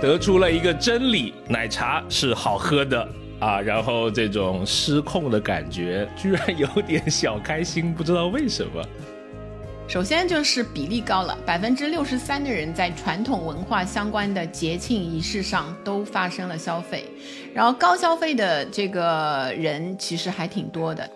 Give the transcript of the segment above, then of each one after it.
得出了一个真理：奶茶是好喝的啊。然后这种失控的感觉，居然有点小开心，不知道为什么。首先就是比例高了，百分之六十三的人在传统文化相关的节庆仪式上都发生了消费，然后高消费的这个人其实还挺多的。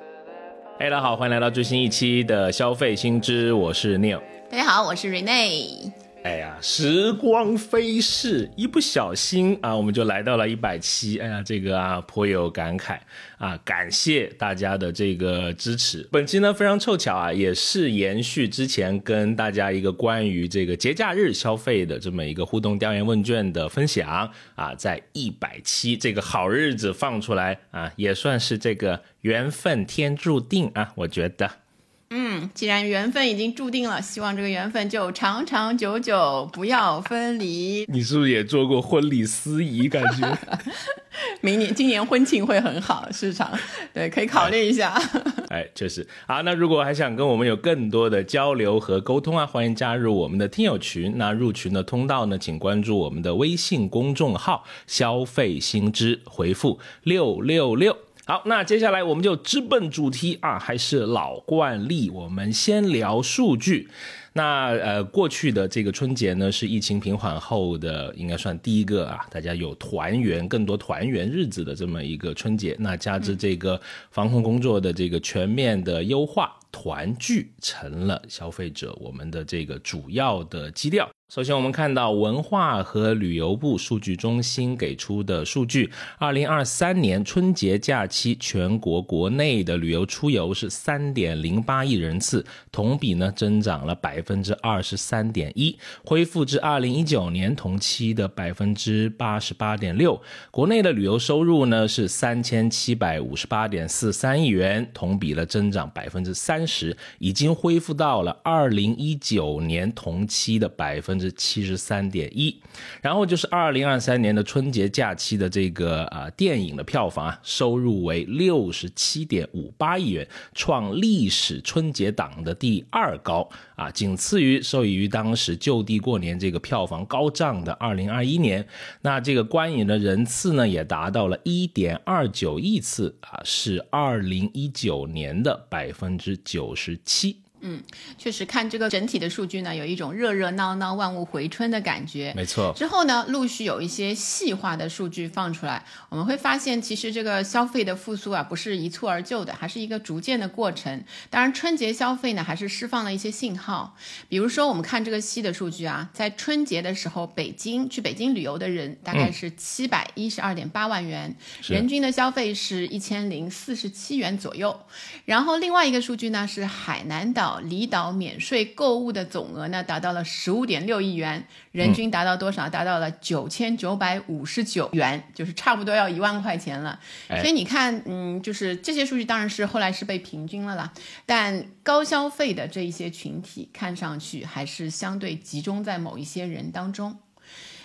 嘿，大家好，欢迎来到最新一期的消费新知，我是 Neil。大家好，我是 Rene。哎呀，时光飞逝，一不小心啊，我们就来到了一百期。哎呀，这个啊颇有感慨啊，感谢大家的这个支持。本期呢非常凑巧啊，也是延续之前跟大家一个关于这个节假日消费的这么一个互动调研问卷的分享啊，在一百期这个好日子放出来啊，也算是这个缘分天注定啊，我觉得。嗯，既然缘分已经注定了，希望这个缘分就长长久久，不要分离。你是不是也做过婚礼司仪？感觉 明年、今年婚庆会很好，市场对，可以考虑一下。哎，确实。好，那如果还想跟我们有更多的交流和沟通啊，欢迎加入我们的听友群。那入群的通道呢，请关注我们的微信公众号“消费新知”，回复六六六。好，那接下来我们就直奔主题啊，还是老惯例，我们先聊数据。那呃，过去的这个春节呢，是疫情平缓后的，应该算第一个啊，大家有团圆、更多团圆日子的这么一个春节。那加之这个防控工作的这个全面的优化，团聚成了消费者我们的这个主要的基调。首先，我们看到文化和旅游部数据中心给出的数据：，二零二三年春节假期全国国内的旅游出游是三点零八亿人次，同比呢增长了百分之二十三点一，恢复至二零一九年同期的百分之八十八点六。国内的旅游收入呢是三千七百五十八点四三亿元，同比了增长百分之三十，已经恢复到了二零一九年同期的百分。之七十三点一，然后就是二零二三年的春节假期的这个啊电影的票房啊收入为六十七点五八亿元，创历史春节档的第二高啊，仅次于受益于当时就地过年这个票房高涨的二零二一年。那这个观影的人次呢也达到了一点二九亿次啊，是二零一九年的百分之九十七。嗯，确实看这个整体的数据呢，有一种热热闹闹、万物回春的感觉。没错。之后呢，陆续有一些细化的数据放出来，我们会发现，其实这个消费的复苏啊，不是一蹴而就的，还是一个逐渐的过程。当然，春节消费呢，还是释放了一些信号。比如说，我们看这个细的数据啊，在春节的时候，北京去北京旅游的人大概是七百一十二点八万元，人均的消费是一千零四十七元左右。然后另外一个数据呢，是海南岛。离岛免税购物的总额呢，达到了十五点六亿元，人均达到多少？达到了九千九百五十九元，就是差不多要一万块钱了。所以你看，嗯，就是这些数据当然是后来是被平均了啦，但高消费的这一些群体，看上去还是相对集中在某一些人当中。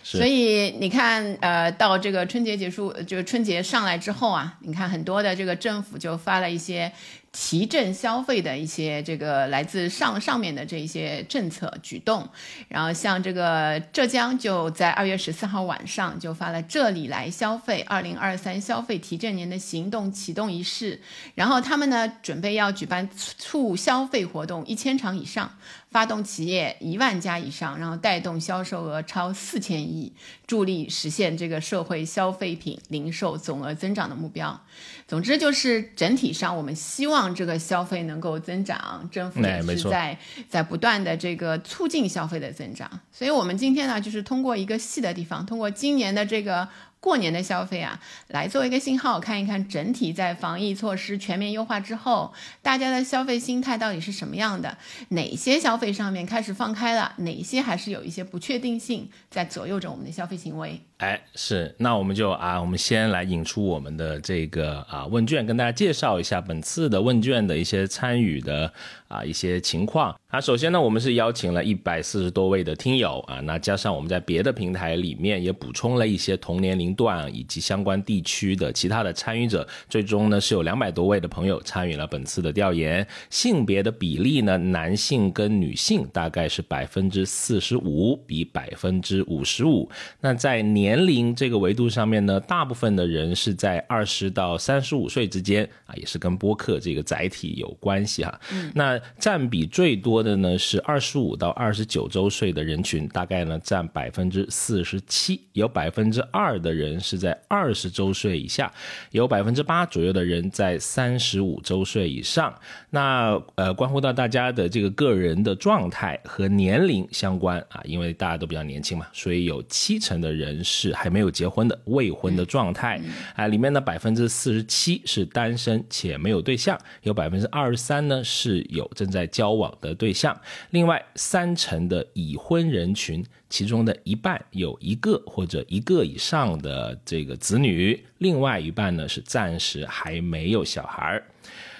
所以你看，呃，到这个春节结束，就是春节上来之后啊，你看很多的这个政府就发了一些。提振消费的一些这个来自上上面的这一些政策举动，然后像这个浙江就在二月十四号晚上就发了“这里来消费”二零二三消费提振年的行动启动仪式，然后他们呢准备要举办促消费活动一千场以上，发动企业一万家以上，然后带动销售额超四千亿，助力实现这个社会消费品零售总额增长的目标。总之就是整体上，我们希望这个消费能够增长，政府也是在在不断的这个促进消费的增长。所以，我们今天呢，就是通过一个细的地方，通过今年的这个过年的消费啊，来做一个信号，看一看整体在防疫措施全面优化之后，大家的消费心态到底是什么样的？哪些消费上面开始放开了？哪些还是有一些不确定性在左右着我们的消费行为？哎，是，那我们就啊，我们先来引出我们的这个啊问卷，跟大家介绍一下本次的问卷的一些参与的啊一些情况。啊，首先呢，我们是邀请了一百四十多位的听友啊，那加上我们在别的平台里面也补充了一些同年龄段以及相关地区的其他的参与者，最终呢是有两百多位的朋友参与了本次的调研。性别的比例呢，男性跟女性大概是百分之四十五比百分之五十五。那在年龄这个维度上面呢，大部分的人是在二十到三十五岁之间啊，也是跟播客这个载体有关系哈。嗯，那占比最多。的呢是二十五到二十九周岁的人群，大概呢占百分之四十七，有百分之二的人是在二十周岁以下，有百分之八左右的人在三十五周岁以上。那呃，关乎到大家的这个个人的状态和年龄相关啊，因为大家都比较年轻嘛，所以有七成的人是还没有结婚的未婚的状态啊，里面呢百分之四十七是单身且没有对象，有百分之二十三呢是有正在交往的对。象另外三成的已婚人群，其中的一半有一个或者一个以上的这个子女，另外一半呢是暂时还没有小孩儿。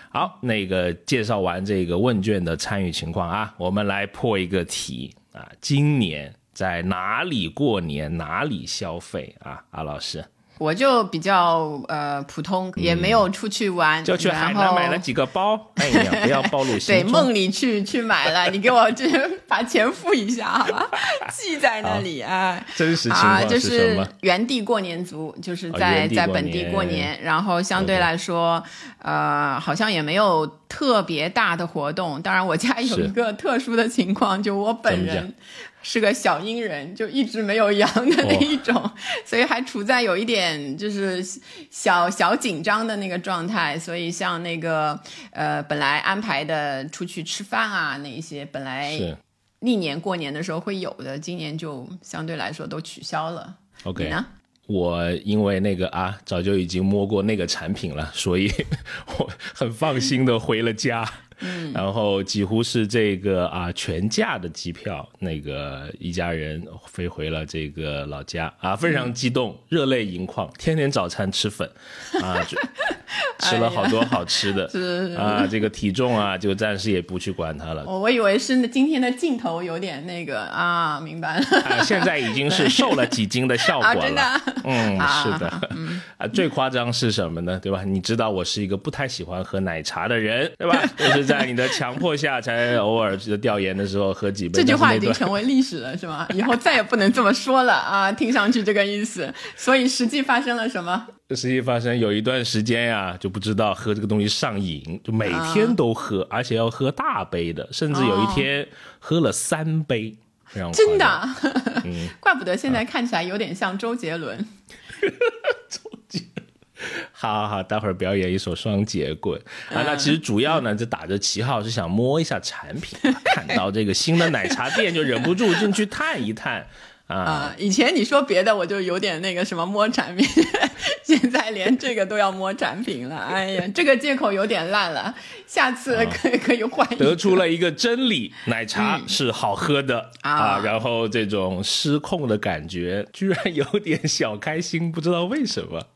好，那个介绍完这个问卷的参与情况啊，我们来破一个题啊，今年在哪里过年，哪里消费啊？阿老师。我就比较呃普通，也没有出去玩，就去海南买了几个包。哎呀，不要暴露 对，梦里去去买了，你给我这把钱付一下好吧？记在那里啊。真实情况就是原地过年族，就是在在本地过年，然后相对来说，呃，好像也没有特别大的活动。当然，我家有一个特殊的情况，就我本人。是个小阴人，就一直没有阳的那一种，所以还处在有一点就是小小紧张的那个状态。所以像那个呃，本来安排的出去吃饭啊，那一些本来历年过年的时候会有的，今年就相对来说都取消了。OK，我因为那个啊，早就已经摸过那个产品了，所以 我很放心的回了家。嗯，然后几乎是这个啊全价的机票，那个一家人飞回了这个老家啊，非常激动，热泪盈眶，天天早餐吃粉啊，吃了好多好吃的，啊，这个体重啊就暂时也不去管它了。我我以为是今天的镜头有点那个啊，明白了，现在已经是瘦了几斤的效果了，真的，嗯，是的，啊，最夸张是什么呢？对吧？你知道我是一个不太喜欢喝奶茶的人，对吧？就是。在你的强迫下，才偶尔的调研的时候喝几杯。这句话已经成为历史了，是吗？以后再也不能这么说了啊！听上去这个意思。所以实际发生了什么？实际发生有一段时间呀，就不知道喝这个东西上瘾，就每天都喝，而且要喝大杯的，甚至有一天喝了三杯。真的？嗯，怪不得现在看起来有点像周杰伦。周杰。好好好，待会儿表演一首双节棍啊！那其实主要呢，就打着旗号是想摸一下产品，看到这个新的奶茶店就忍不住进去探一探啊！以前你说别的我就有点那个什么摸产品，现在连这个都要摸产品了。哎呀，这个借口有点烂了，下次可以 可以换。得出了一个真理：奶茶是好喝的啊！然后这种失控的感觉，居然有点小开心，不知道为什么。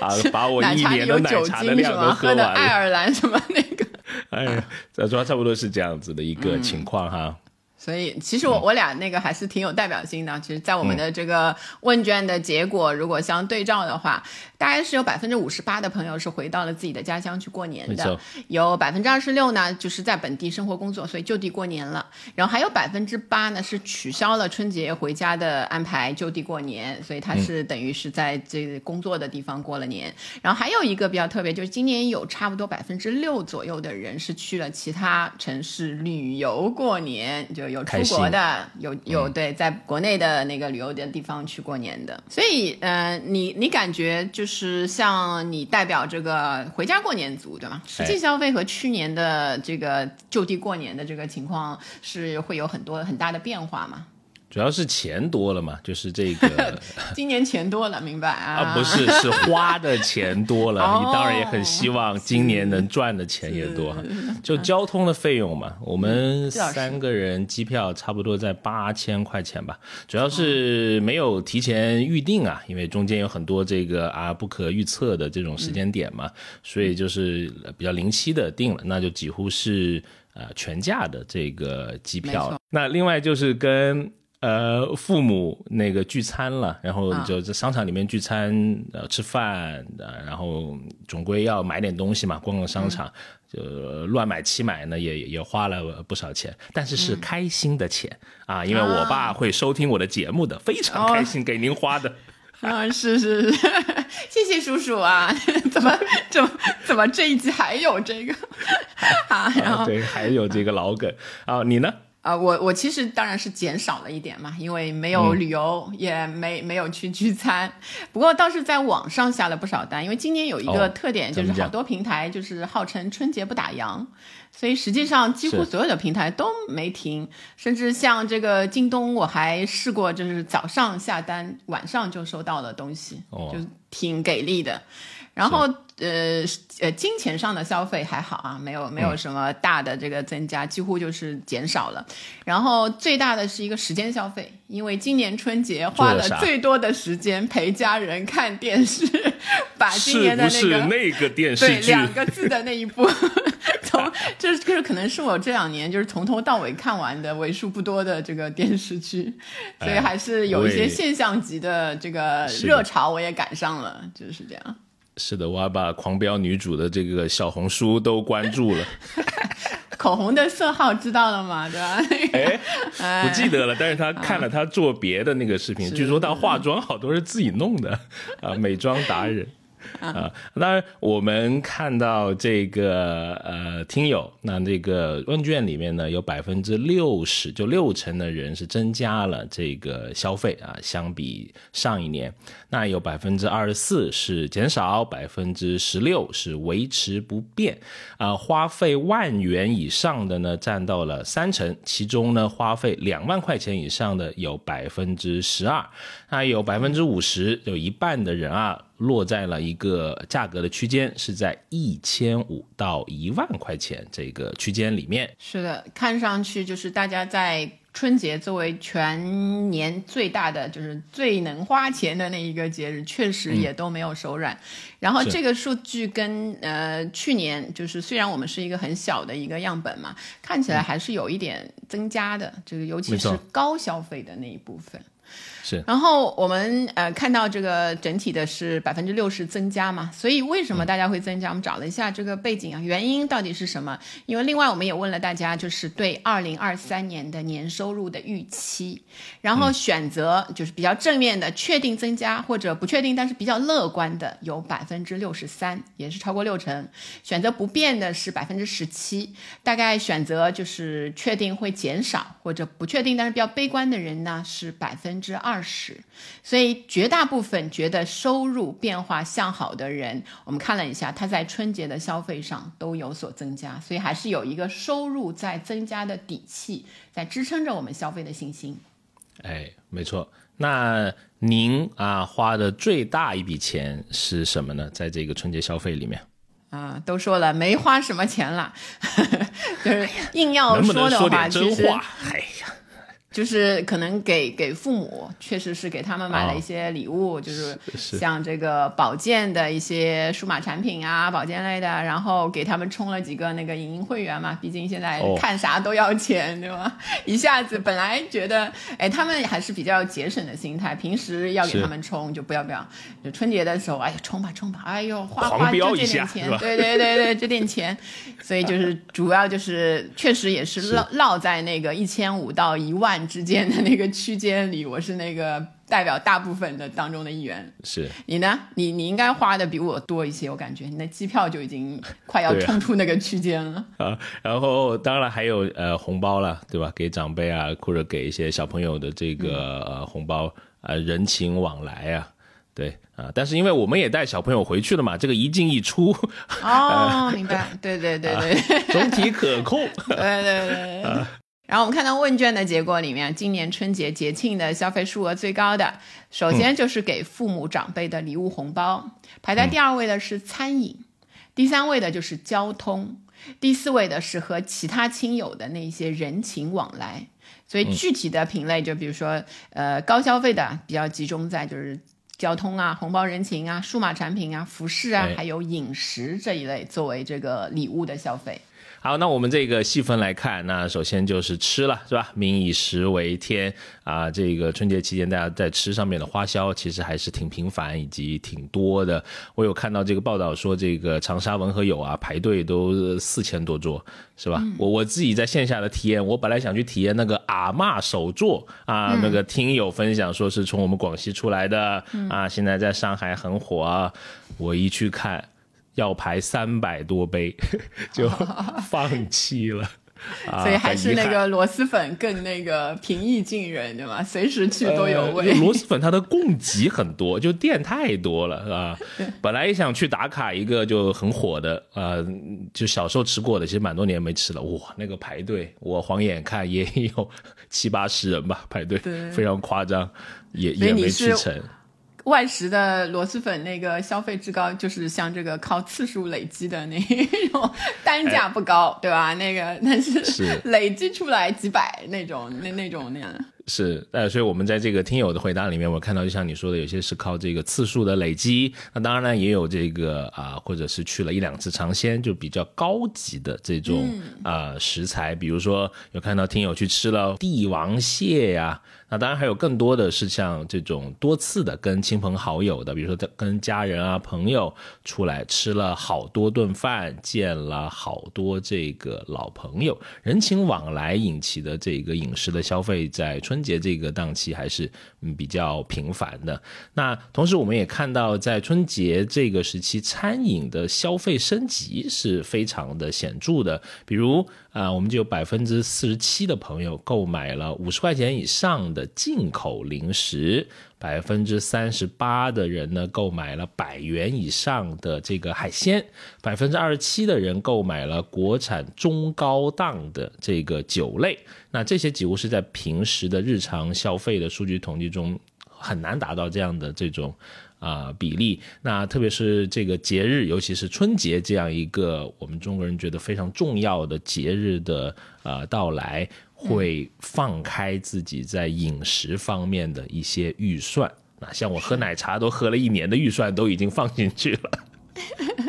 啊！把我一年的奶茶的量都喝完了。爱尔兰什么那个？哎呀，这主要差不多是这样子的一个情况哈。所以，其实我我俩那个还是挺有代表性的。其实，在我们的这个问卷的结果如果相对照的话，大概是有百分之五十八的朋友是回到了自己的家乡去过年的，有百分之二十六呢就是在本地生活工作，所以就地过年了。然后还有百分之八呢是取消了春节回家的安排，就地过年，所以他是等于是在这工作的地方过了年。然后还有一个比较特别，就是今年有差不多百分之六左右的人是去了其他城市旅游过年，就。有出国的，有有对，在国内的那个旅游的地方去过年的，所以，呃，你你感觉就是像你代表这个回家过年族，对吗？实际消费和去年的这个就地过年的这个情况是会有很多很大的变化吗？主要是钱多了嘛，就是这个 今年钱多了，明白啊？啊，不是，是花的钱多了。哦你当然也很希望今年能赚的钱也多哈。就交通的费用嘛，我们三个人机票差不多在八千块钱吧，主要是没有提前预定啊，因为中间有很多这个啊不可预测的这种时间点嘛，所以就是比较临期的定了，那就几乎是呃全价的这个机票错。那另外就是跟。呃，父母那个聚餐了，然后啊就在商场里面聚餐，呃，吃饭，呃，然后总归要买点东西嘛，逛逛商场，就乱买七买呢，也也花了不少钱，但是是开心的钱、啊，因为我爸会收听我的节目的，非常开心给您花的。啊，是是是，谢谢叔叔啊！怎么怎么怎么这一集还有这个 啊？然后啊对，还有这个老梗啊，你呢？啊，我我其实当然是减少了一点嘛，因为没有旅游，也没没有去聚餐。不过倒是在网上下了不少单，因为今年有一个哦特点，就是好多平台就是号称春节不打烊，所以实际上几乎所有的平台都没停，甚至像这个京东，我还试过，就是早上下单，晚上就收到了东西，哦就挺给力的。然后呃呃，金钱上的消费还好啊，没有没嗯有什么大的这个增加，几乎就是减少了。然后最大的是一个时间消费，因为今年春节花了最多的时间陪家人看电视，把今年的不是个那个电视对？两个字的那一部，从这这可能是我这两年就是从头到尾看完的为数不多的这个电视剧，所以哎还是有一些现象级的这个热潮，我也赶上了，就是这样。是的，我还把狂飙女主的这个小红书都关注了。口红的色号知道了吗？对吧？哎，不记得了，但是他看了他做别的那个视频，据说他化妆好多是自己弄的啊，美妆达人。啊，当然，我们看到这个呃，听友那这个问卷里面呢，有百分之六十，就六成的人是增加了这个消费啊，相比上一年，那有百分之二十四是减少，百分之十六是维持不变，啊，花费万元以上的呢占到了三成，其中呢花费两万块钱以上的有百分之十二，那有百分之五十，有一半的人啊。落在了一个价格的区间，是在一千五到一万块钱这个区间里面。是的，看上去就是大家在春节作为全年最大的，就是最能花钱的那一个节日，确实也都没有手软。然后这个数据跟呃去年就是虽然我们是一个很小的一个样本嘛，看起来还是有一点增加的，这个尤其是高消费的那一部分。是然后我们呃看到这个整体的是百分之六十增加嘛，所以为什么大家会增加？我们找了一下这个背景啊，原因到底是什么？因为另外我们也问了大家，就是对二零二三年的年收入的预期，然后选择就是比较正面的，确定增加或者不确定，但是比较乐观的有百分之六十三，也是超过六成。选择不变的是百分之十七，大概选择就是确定会减少或者不确定但是比较悲观的人呢是百分之二十，所以绝大部分觉得收入变化向好的人，我们看了一下，他在春节的消费上都有所增加，所以还是有一个收入在增加的底气，在支撑着我们消费的信心。哎，没错。那您啊花的最大一笔钱是什么呢？在这个春节消费里面，啊，都说了没花什么钱了，就是硬要能不能的话，说点其实真话？就是可能给给父母，确实是给他们买了一些礼物，就是像这个保健的一些数码产品啊，保健类的，然后给他们充了几个那个影音会员嘛，毕竟现在哦。看啥都要钱，对吧？一下子本来觉得，哎，他们还是比较节省的心态，平时要给他们充就不要不要，就春节的时候，哎呀充吧充吧，哎呦花花就这点钱，对对对对，这点钱，所以就是主要就是确实也是 是。落落在那个一千五到一万之间的那个区间里，我是那个代表大部分的当中的一员。是你呢？你你应该花的比我多一些，我感觉你的机票就已经快要冲出那个区间了。啊，然后当然还有呃红包了，对吧？给长辈啊，或者给一些小朋友的这个、呃红包，呃人情往来啊。对啊，但是因为我们也带小朋友回去了嘛，这个一进一出，哦，明白，对对对对，总体可控。对对对。然后我们看到问卷的结果里面，今年春节节庆的消费数额最高的，首先就是给父母长辈的礼物红包，排在第二位的是餐饮，第三位的就是交通，第四位的是和其他亲友的那些人情往来。所以具体的品类，就比如说，呃，高消费的比较集中在就是交通啊、红包人情啊、数码产品啊、服饰啊，还有饮食这一类作为这个礼物的消费。好，那我们这个细分来看，那首先就是吃了，是吧？民以食为天啊，这个春节期间大家在吃上面的花销其实还是挺频繁以及挺多的。我有看到这个报道说，这个长沙文和友啊排队都四千多桌，是吧？我我自己在线下的体验，我本来想去体验那个阿嬷手作啊，那个听友分享说是从我们广西出来的啊，现在在上海很火啊，我一去看。要排三百多杯，就 放弃了。所以还是那个螺蛳粉更那个平易近人，对吗？随时去都有位。螺蛳粉它的供给很多，就店太多了，是吧？本来也想去打卡一个就很火的，呃，就小时候吃过的，其实蛮多年没吃了。哇，那个排队，我晃眼看也有七八十人吧，排队，非常夸张，也也没去成。外食的螺蛳粉那个消费之高，就是像这个靠次数累积的那种，单价不高，对吧？那个 但是累积出来几百那种，那那种那样。是，呃，所以我们在这个听友的回答里面，我看到就像你说的，有些是靠这个次数的累积，那当然呢，也有这个啊，或者是去了一两次尝鲜，就比较高级的这种啊食材，比如说有看到听友去吃了帝王蟹呀。那当然还有更多的是像这种多次的跟亲朋好友的，比如说跟家人啊朋友出来吃了好多顿饭，见了好多这个老朋友，人情往来引起的这个饮食的消费，在春节这个档期还是比较频繁的。那同时我们也看到，在春节这个时期，餐饮的消费升级是非常的显著的，比如。啊，我们就有百分之四十七的朋友购买了五十块钱以上的进口零食，百分之三十八的人呢购买了百元以上的这个海鲜，百分之二十七的人购买了国产中高档的这个酒类。那这些几乎是在平时的日常消费的数据统计中很难达到这样的这种。啊，比例那特别是这个节日，尤其是春节这样一个我们中国人觉得非常重要的节日的呃到来，会放开自己在饮食方面的一些预算。那像我喝奶茶都喝了一年的预算都已经放进去了。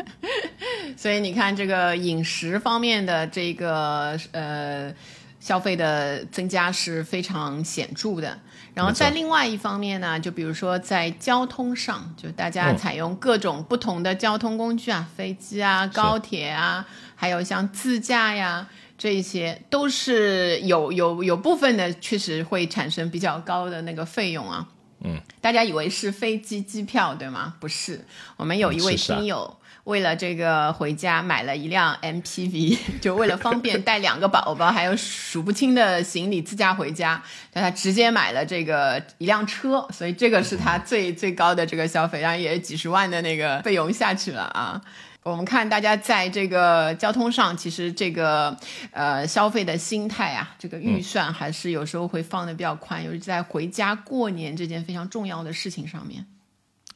所以你看，这个饮食方面的这个呃消费的增加是非常显著的。然后在另外一方面呢，就比如说在交通上，就大家采用各种不同的交通工具啊，飞机啊、高铁啊，还有像自驾呀，这一些都是有有有部分的确实会产生比较高的那个费用啊。嗯，大家以为是飞机机票对吗？不是，我们有一位听友。为了这个回家买了一辆 MPV，就为了方便带两个宝宝 还有数不清的行李自驾回家，但他直接买了这个一辆车，所以这个是他最最高的这个消费，然后也几十万的那个费用下去了啊。我们看大家在这个交通上，其实这个呃消费的心态啊，这个预算还是有时候会放的比较宽，尤其在回家过年这件非常重要的事情上面。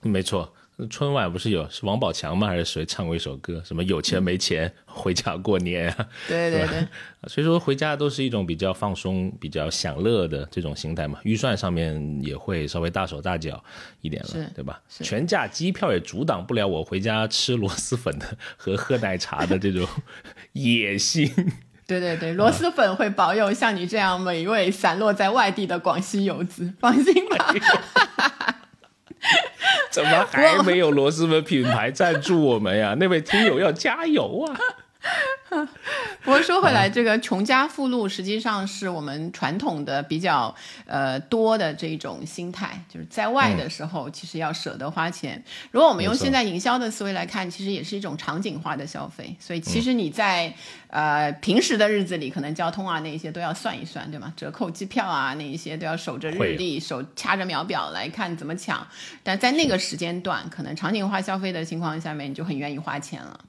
没错。春晚不是有是王宝强吗？还是谁唱过一首歌？什么有钱没钱回家过年啊？对对对，所以说回家都是一种比较放松、比较享乐的这种心态嘛。预算上面也会稍微大手大脚一点了，对吧？全价机票也阻挡不了我回家吃螺蛳粉的和喝奶茶的这种 野心。对对对，螺蛳粉会保佑像你这样每一位散落在外地的广西游子，放心吧。怎么还没有螺蛳粉品牌赞助我们呀？那位听友要加油啊！不过说回来，这个穷家富路实际上是我们传统的比较呃多的这种心态，就是在外的时候其实要舍得花钱。如果我们用现在营销的思维来看，其实也是一种场景化的消费。所以其实你在呃平时的日子里，可能交通啊那一些都要算一算，对吗？折扣机票啊那一些都要守着日历，手掐着秒表来看怎么抢。但在那个时间段，可能场景化消费的情况下面，你就很愿意花钱了。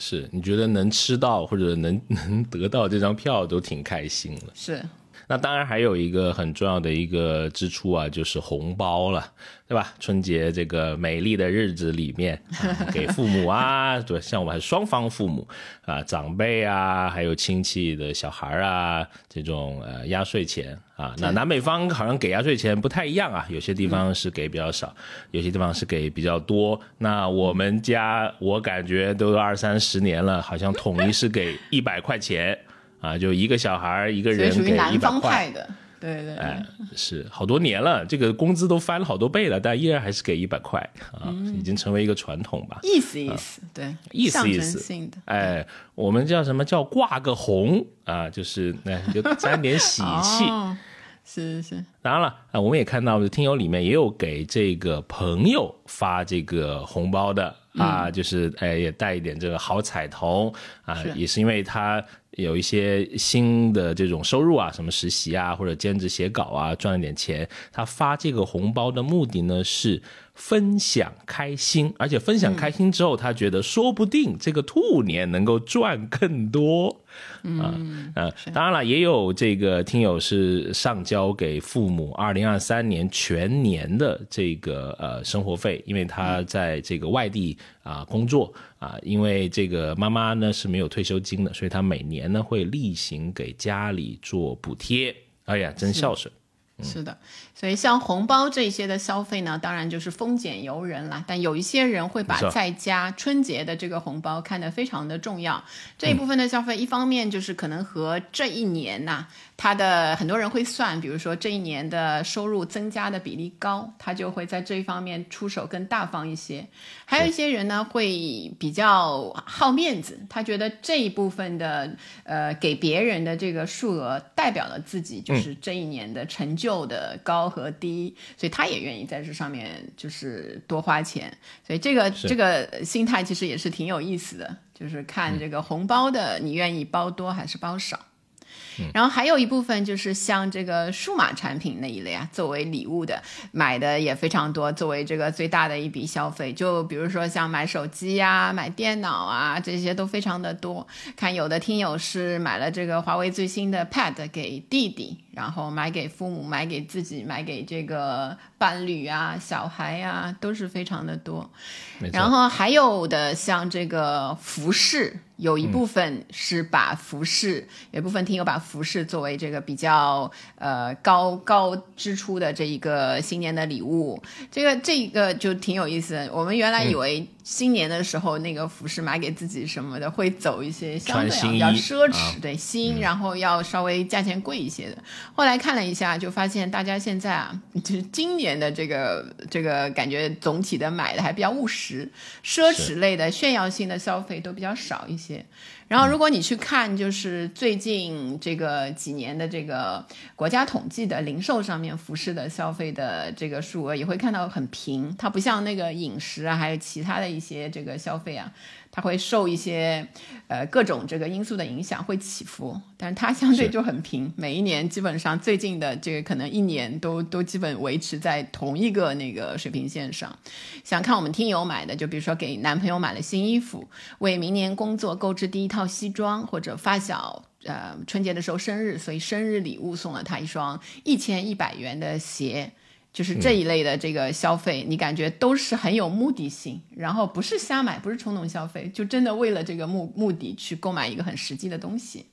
是你觉得能吃到或者能 能得到这张票都挺开心了。是，那当然还有一个很重要的一个支出啊，就是红包了，对吧？春节这个美丽的日子里面，啊、给父母啊，对，像我们还是双方父母啊，长辈啊，还有亲戚的小孩啊，这种呃压岁钱啊，那南北方好像给压岁钱不太一样啊，有些地方是给比较少，有些地方是给比较多。那我们家我感觉都二三十年了，好像统一是给一百块钱。啊，就一个小孩一个人给一百块的，对对，哎，是好多年了，这个工资都翻了好多倍了，但依然还是给一百块啊，已经成为一个传统吧。意思意思，对，意思意思，哎，我们叫什么叫挂个红啊？就是那就沾点 喜气，是是是。当然了啊，我们也看到听友里面也有给这个朋友发这个红包的啊，就是哎也带一点这个好彩头啊，也是因为他。有一些新的这种收入啊，什么实习啊，或者兼职写稿啊，赚了点钱。他发这个红包的目的呢是分享开心，而且分享开心之后，他觉得说不定这个兔年能够赚更多。嗯呃，当然了，也有这个听友是上交给父母二零二三年全年的这个呃生活费，因为他在这个外地啊工作啊，因为这个妈妈呢是没有退休金的，所以他每年呢会例行给家里做补贴。哎呀，真孝顺。是的，所以像红包这些的消费呢，当然就是丰俭由人啦。但有一些人会把在家春节的这个红包看得非常的重要。这一部分的消费，一方面就是可能和这一年呐。他的很多人会算，比如说这一年的收入增加的比例高，他就会在这一方面出手更大方一些。还有一些人呢，会比较好面子，他觉得这一部分的呃给别人的这个数额代表了自己就是这一年的成就的高和低，所以他也愿意在这上面就是多花钱。所以这个这个心态其实也是挺有意思的，就是看这个红包的你愿意包多还是包少。然后还有一部分就是像这个数码产品那一类啊，作为礼物的买的也非常多，作为这个最大的一笔消费。就比如说像买手机呀、买电脑啊，这些都非常的多。看有的听友是买了这个华为最新的 Pad 给弟弟，然后买给父母、买给自己、买给这个伴侣啊、小孩啊，都是非常的多。然后还有的像这个服饰。有一部分是把服饰，有一部分听友把服饰作为这个比较呃高高支出的这一个新年的礼物，这个这个就挺有意思。我们原来以为。新年的时候，那个服饰买给自己什么的，会走一些相对比较奢侈，对新，然后要稍微价钱贵一些的。后来看了一下，就发现大家现在啊，就是今年的这个这个感觉总体的买的还比较务实，奢侈类的炫耀性的消费都比较少一些。然后，如果你去看，就是最近这个几年的这个国家统计的零售上面服饰的消费的这个数额，也会看到很平，它不像那个饮食啊，还有其他的一些这个消费啊。它会受一些呃各种这个因素的影响，会起伏，但是它相对就很平，每一年基本上最近的这个可能一年都都基本维持在同一个那个水平线上。想看我们听友买的，就比如说给男朋友买了新衣服，为明年工作购置第一套西装，或者发小呃春节的时候生日，所以生日礼物送了他一双一千一百元的鞋。就是这一类的这个消费，你感觉都是很有目的性，然后不是瞎买，不是冲动消费，就真的为了这个目目的去购买一个很实际的东西。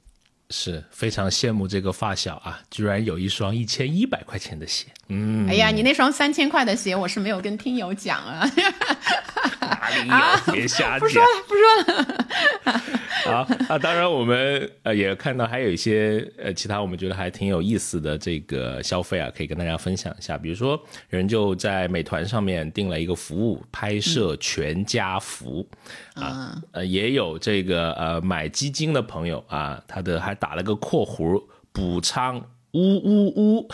是非常羡慕这个发小啊，居然有一双一千一百块钱的鞋。嗯，哎呀，你那双三千块的鞋，我是没有跟听友讲啊。哪里有？别瞎讲。不说了，不说了。好啊，当然我们呃也看到还有一些呃其他我们觉得还挺有意思的这个消费啊，可以跟大家分享一下。比如说，人就在美团上面订了一个服务，拍摄全家福啊，呃也有这个呃买基金的朋友啊，他的还打了个括弧补仓。呜呜呜，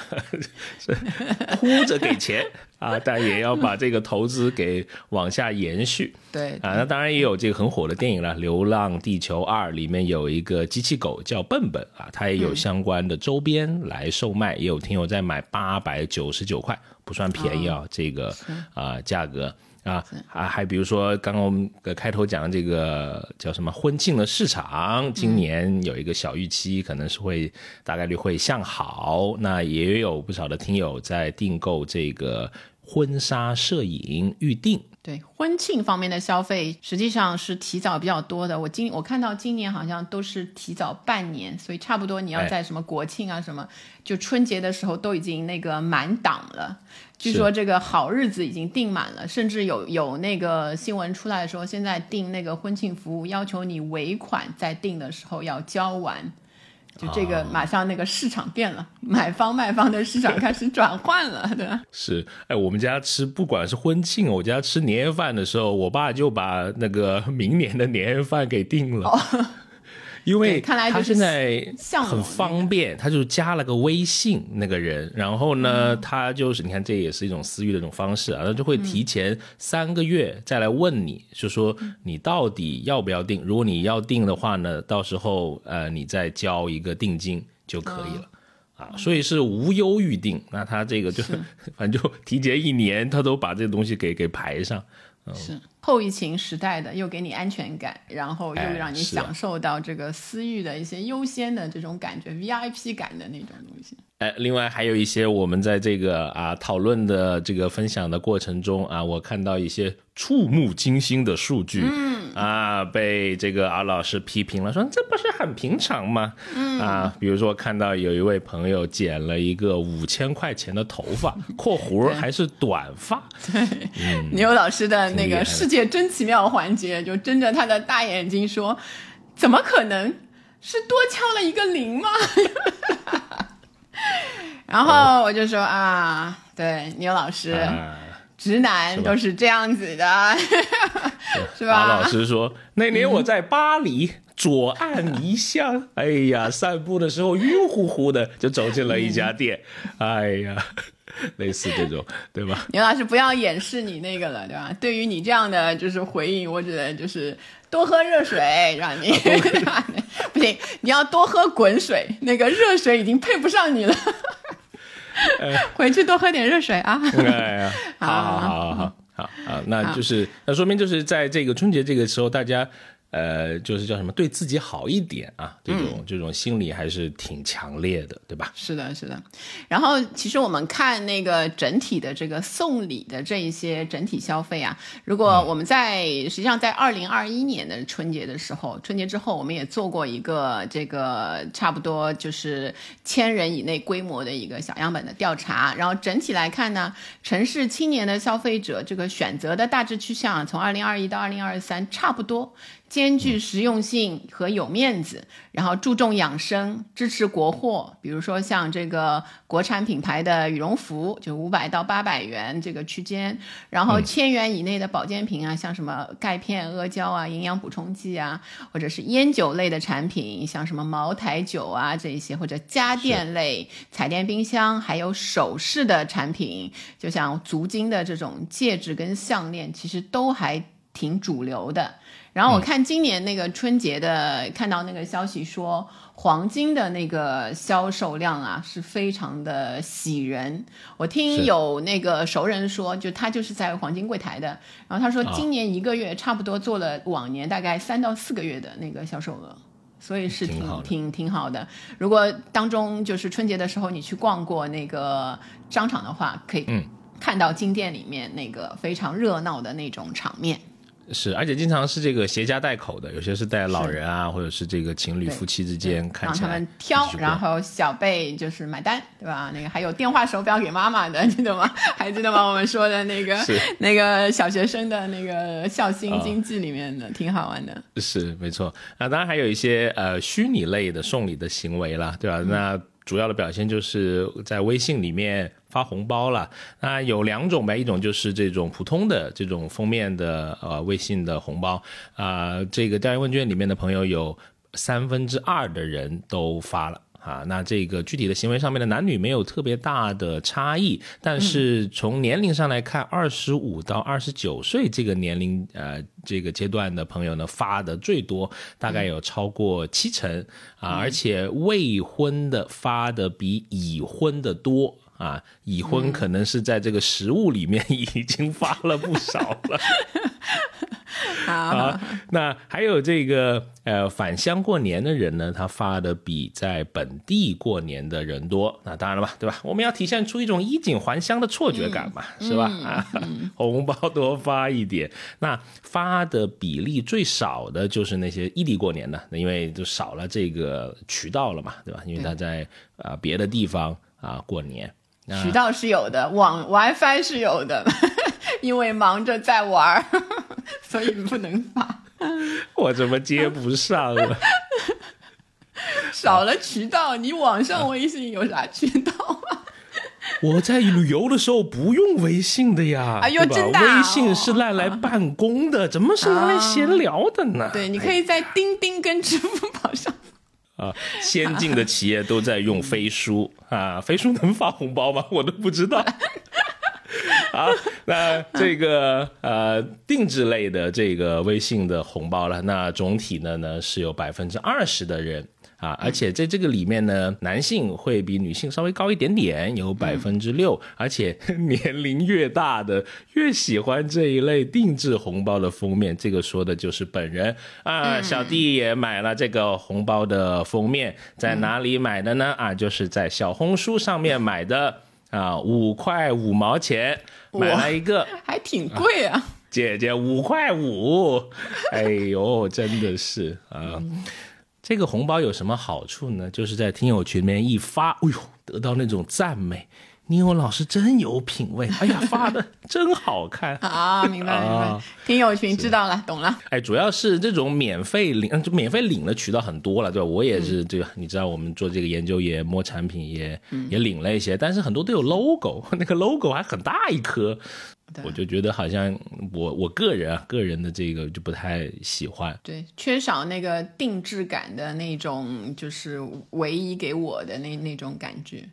哭着给钱 啊，但也要把这个投资给往下延续。对啊，那当然也有这个很火的电影了，《流浪地球二》里面有一个机器狗叫笨笨啊，它也有相关的周边来售卖，也有听友在买八百九十九块不算便宜啊，这个啊价格。啊，还还比如说，刚刚我们开头讲的这个叫什么婚庆的市场，今年有一个小预期，可能是会大概率会向好。那也有不少的听友在订购这个婚纱摄影预定。对婚庆方面的消费，实际上是提早比较多的。我今我看到今年好像都是提早半年，所以差不多你要在什么国庆啊什么，就春节的时候都已经那个满档了。据说这个好日子已经订满了，甚至有有那个新闻出来说，现在订那个婚庆服务，要求你尾款在订的时候要交完。就这个，马上那个市场变了，买方卖方的市场 开始转换了，对吧？是，哎，我们家吃不管是婚庆，我家吃年夜饭的时候，我爸就把那个明年的年夜饭给定了。因为他现在很方便，他就加了个微信那个人，然后呢，他就是你看这也是一种私域的一种方式啊，他就会提前三个月再来问你，就说你到底要不要订？如果你要订的话呢，到时候呃你再交一个定金就可以了啊，所以是无忧预定。那他这个就 反正就提前一年，他都把这个东西给给排上。是后疫情时代的，又给你安全感，然后又让你享受到这个私域的一些优先的这种感觉，VIP 感的那种东西。哎，另外还有一些我们在这个啊讨论的这个分享的过程中啊，我看到一些触目惊心的数据，嗯啊，被这个阿老师批评了，说这不是很平常吗？嗯啊，比如说看到有一位朋友剪了一个五千块钱的头发（括弧还是短发），对，牛老师的那个世界真奇妙环节，就睁着他的大眼睛说：“怎么可能是多敲了一个零吗？” 然后我就说啊，对，牛老师，直男都是这样子的，是 吧？老师说那年我在巴黎左岸一巷，哎呀，散步的时候晕乎乎的，就走进了一家店，哎呀，类似这种，对吧？牛老师不要掩饰你那个了，对吧？对于你这样的就是回应，我只能就是多喝热水，让你 不行，你要多喝滚水，那个热水已经配不上你了。回去多喝点热水啊！好好好好好好，那就是那说明就是在这个春节这个时候，大家。呃，就是叫什么，对自己好一点啊，这种这种心理还是挺强烈的，对吧？是的，是的。然后，其实我们看那个整体的这个送礼的这一些整体消费啊，如果我们在实际上在二零二一年的春节的时候，春节之后我们也做过一个这个差不多就是千人以内规模的一个小样本的调查，然后整体来看呢，城市青年的消费者这个选择的大致趋向，啊从二零二一到二零二三差不多。兼具实用性和有面子，然后注重养生，支持国货，比如说像这个国产品牌的羽绒服，就五百到八百元这个区间，然后千元以内的保健品啊，像什么钙片、阿胶啊、营养补充剂啊，或者是烟酒类的产品，像什么茅台酒啊这些，或者家电类、彩电、冰箱，还有首饰的产品，就像足金的这种戒指跟项链，其实都还挺主流的。然后我看今年那个春节的，看到那个消息说，黄金的那个销售量啊是非常的喜人。我听有那个熟人说，就他就是在黄金柜台的，然后他说今年一个月差不多做了往年大概三到四个月的那个销售额，所以是挺挺挺好的。如果当中就是春节的时候你去逛过那个商场的话，可以看到金店里面那个非常热闹的那种场面。是，而且经常是这个携家带口的，有些是带老人啊，或者是这个情侣夫妻之间看起来。让他们挑，然后小贝就是买单，对吧？那个还有电话手表给妈妈的，记得吗？还记得吗？我们说的那个那个小学生的那个孝心经济里面的，挺好玩的。是，没错。那当然还有一些呃虚拟类的送礼的行为了，对吧？那主要的表现就是在微信里面。发红包了，那有两种呗，一种就是这种普通的这种封面的呃微信的红包啊，这个调研问卷里面的朋友有三分之二的人都发了。啊，那这个具体的行为上面的男女没有特别大的差异，但是从年龄上来看，二十五到二十九岁这个年龄呃这个阶段的朋友呢发的最多，大概有超过七成啊，而且未婚的发的比已婚的多啊，已婚可能是在这个食物里面 已经发了不少了。好，那还有这个呃返乡过年的人呢，他发的比在本地过年的人多。那当然了吧，对吧？我们要体现出一种衣锦还乡的错觉感嘛，是吧？啊，红包多发一点。那发的比例最少的就是那些异地过年的，那因为就少了这个渠道了嘛，对吧？因为他在啊别的地方啊过年。渠道是有的，网 WiFi 是有的，因为忙着在玩儿，所以不能发。我怎么接不上了？少了渠道，你网上微信有啥渠道啊？我在旅游的时候不用微信的呀，哎呦，真的，微信是拿来办公的，怎么是拿来闲聊的呢？对，你可以在钉钉跟支付宝上。啊，先进的企业都在用飞书 啊，飞书能发红包吗？我都不知道。好，那这个呃定制类的这个微信的红包了，那总体呢呢是有百分之二十的人。啊，而且在这个里面呢，男性会比女性稍微高一点点，有百分之六，而且 年龄越大的越喜欢这一类定制红包的封面。这个说的就是本人啊，小弟也买了这个红包的封面，在哪里买的呢？啊，就是在小红书上面买的啊，五块五毛钱买了一个，还挺贵啊，姐姐五块五，哎呦，真的是啊。这个红包有什么好处呢？就是在听友群里面一发，哎呦，得到那种赞美，尼欧老师真有品味，哎呀，发的真好看 啊！明白明白，听友群知道了，懂了。哎，主要是这种免费领，就免费领的渠道很多了，对吧？我也是，对吧？你知道，我们做这个研究也摸产品，也也领了一些，但是很多都有 logo，那个 logo 还很大一颗。我就觉得好像我我个人啊，个人的这个就不太喜欢，对，缺少那个定制感的那种，就是唯一给我的那那种感觉，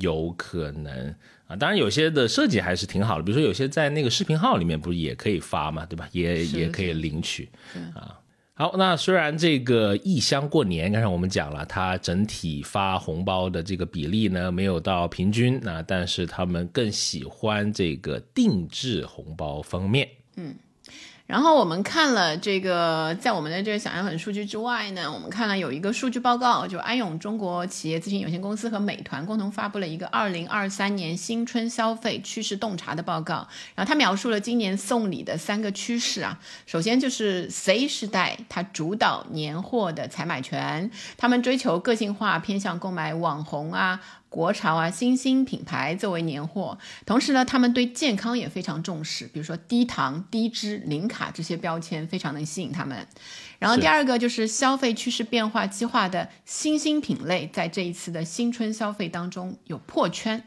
有可能。啊，当然有些的设计还是挺好的，比如说有些在那个视频号里面不是也可以发嘛，对吧？也也可以领取。啊。好，那虽然这个异乡过年，刚才我们讲了，它整体发红包的这个比例呢没有到平均，那但是他们更喜欢这个定制红包封面，嗯。然后我们看了这个，在我们的这个想象粉数据之外呢，我们看了有一个数据报告，就安永中国企业咨询有限公司和美团共同发布了一个二零二三年新春消费趋势洞察的报告。然后它描述了今年送礼的三个趋势啊，首先就是 Z 时代，它主导年货的采买权，他们追求个性化，偏向购买网红啊。国潮啊，新兴品牌作为年货，同时呢，他们对健康也非常重视，比如说低糖、低脂、零卡这些标签非常能吸引他们。然后第二个就是消费趋势变化激化的新兴品类，在这一次的新春消费当中有破圈，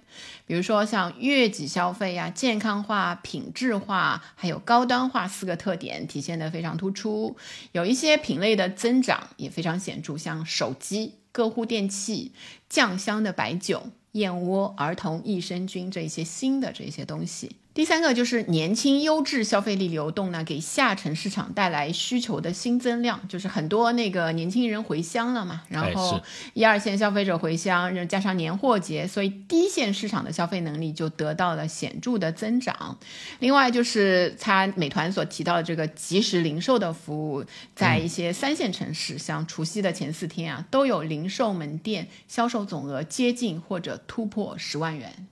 比如说像月季消费呀、健康化、品质化，还有高端化四个特点体现的非常突出。有一些品类的增长也非常显著，像手机。个护电器、酱香的白酒、燕窝、儿童益生菌这一些新的这些东西。第三个就是年轻优质消费力流动呢，给下沉市场带来需求的新增量，就是很多那个年轻人回乡了嘛，然后一二线消费者回乡，加上年货节，所以低线市场的消费能力就得到了显著的增长。另外就是它美团所提到的这个即时零售的服务，在一些三线城市，像除夕的前四天啊，都有零售门店销售总额接近或者突破十万元。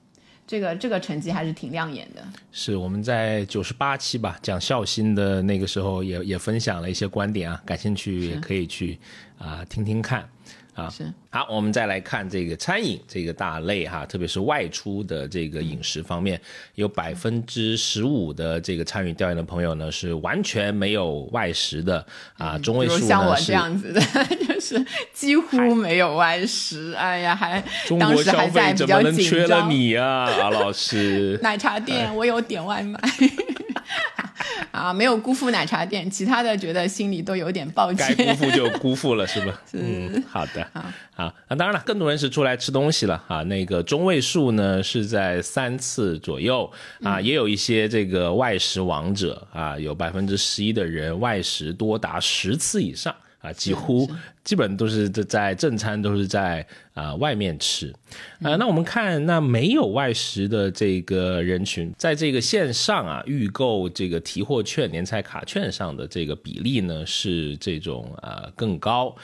这个这个成绩还是挺亮眼的。是我们在九十八期吧讲孝心的那个时候，也也分享了一些观点啊，感兴趣也可以去啊听听看。啊，是好，我们再来看这个餐饮这个大类哈，特别是外出的这个饮食方面，有百分之十五的这个参与调研的朋友呢是完全没有外食的啊，中位数呢像我这样子的，就是几乎没有外食。哎呀，还当时还在比较紧张。你啊，啊老师，奶茶店我有点外卖。啊，没有辜负奶茶店，其他的觉得心里都有点抱歉。该辜负就辜负了，是吧？嗯，好的，好，那当然了，更多人是出来吃东西了啊。那个中位数呢是在三次左右啊，也有一些这个外食王者啊，有百分之十一的人外食多达十次以上。啊，几乎基本都是在正餐都是在啊外面吃。啊，那我们看那没有外食的这个人群，在这个线上啊预购这个提货券、年菜卡券上的这个比例呢是这种啊更高。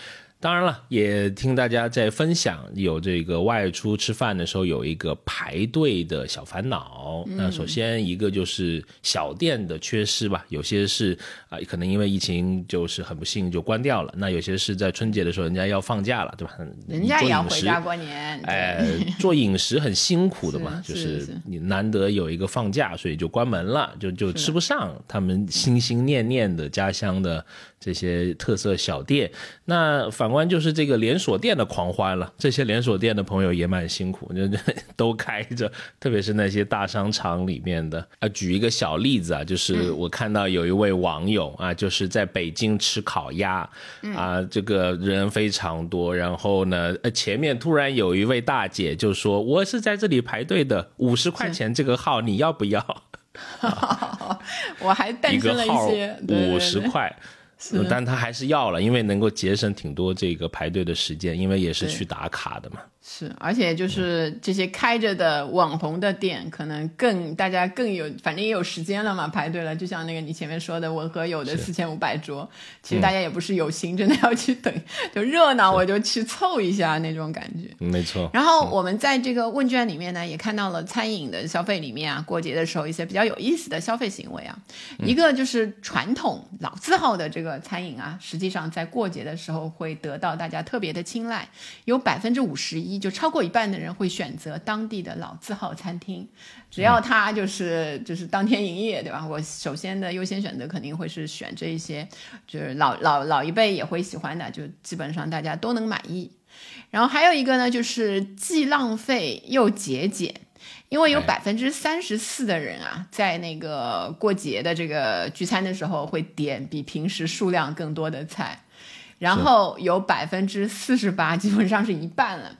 当然了，也听大家在分享，有这个外出吃饭的时候有一个排队的小烦恼。那首先一个就是小店的缺失吧，有些是啊，可能因为疫情就是很不幸就关掉了。那有些是在春节的时候人家要放假了，对吧？人家也要回家过年。哎，做饮食很辛苦的嘛，就是你难得有一个放假，所以就关门了，就就吃不上他们心心念念的家乡的。这些特色小店，那反观就是这个连锁店的狂欢了。这些连锁店的朋友也蛮辛苦，就 都开着，特别是那些大商场里面的。啊，举一个小例子啊，就是我看到有一位网友啊，就是在北京吃烤鸭，啊，这个人非常多，然后呢，呃，前面突然有一位大姐就说：“我是在这里排队的，五十块钱这个号你要不要？” 我还诞生了一些五十块。但他还是要了，因为能够节省挺多这个排队的时间，因为也是去打卡的嘛。是，而且就是这些开着的网红的店，可能更大家更有，反正也有时间了嘛，排队了。就像那个你前面说的，文和友的四千五百桌，其实大家也不是有心真的要去等，就热闹我就去凑一下那种感觉。没错。然后我们在这个问卷里面呢，也看到了餐饮的消费里面啊，过节的时候一些比较有意思的消费行为啊，一个就是传统老字号的这个餐饮啊，实际上在过节的时候会得到大家特别的青睐，有百分之五十一。就超过一半的人会选择当地的老字号餐厅，只要他就是就是当天营业，对吧？我首先的优先选择肯定会是选这一些，就是老老老一辈也会喜欢的，就基本上大家都能满意。然后还有一个呢，就是既浪费又节俭，因为有百分之三十四的人啊，在那个过节的这个聚餐的时候会点比平时数量更多的菜，然后有百分之四十八，基本上是一半了。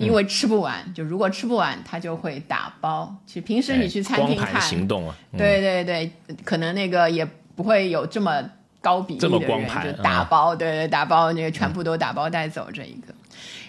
因为吃不完，就如果吃不完，他就会打包。其实平时你去餐厅看，行动啊，对对对，可能那个也不会有这么高比例的人就打包，对对，打包那个全部都打包带走这一个。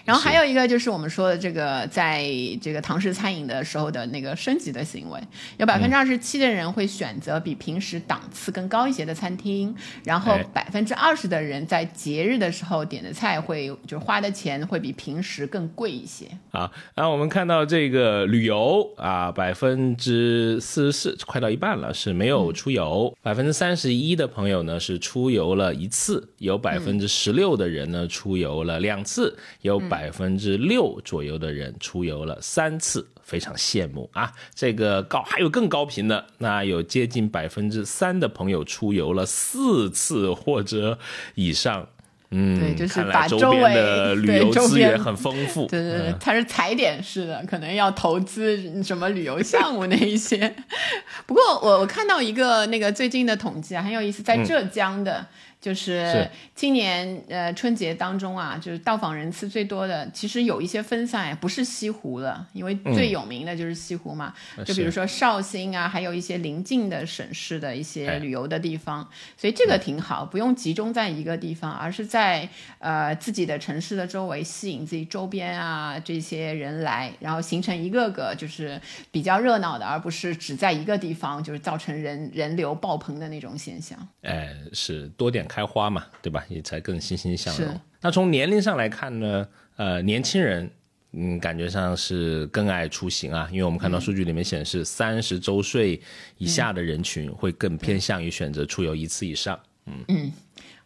然后还有一个就是我们说的这个，在这个堂食餐饮的时候的那个升级的行为，有百分之二十七的人会选择比平时档次更高一些的餐厅，然后百分之二十的人在节日的时候点的菜会就是花的钱会比平时更贵一些。啊，然后我们看到这个旅游啊，百分之四十四，快到一半了是没有出游，百分之三十一的朋友呢是出游了一次，有百分之十六的人呢出游了两次，有。百分之六左右的人出游了三次，非常羡慕啊！这个高还有更高频的，那有接近百分之三的朋友出游了四次或者以上。嗯，对，就是把周边的旅游资源很丰富。对对对，它是踩点式的，可能要投资什么旅游项目那一些。不过我我看到一个那个最近的统计啊，很有意思，在浙江的。就是今年呃春节当中啊，就是到访人次最多的，其实有一些分散，不是西湖了，因为最有名的就是西湖嘛。就比如说绍兴啊，还有一些邻近的省市的一些旅游的地方，所以这个挺好，不用集中在一个地方，而是在呃自己的城市的周围吸引自己周边啊这些人来，然后形成一个个就是比较热闹的，而不是只在一个地方就是造成人人流爆棚的那种现象。哎，是多点。开花嘛，对吧？也才更欣欣向荣。那从年龄上来看呢，呃，年轻人，嗯，感觉上是更爱出行啊，因为我们看到数据里面显示，三十周岁以下的人群会更偏向于选择出游一次以上。嗯嗯，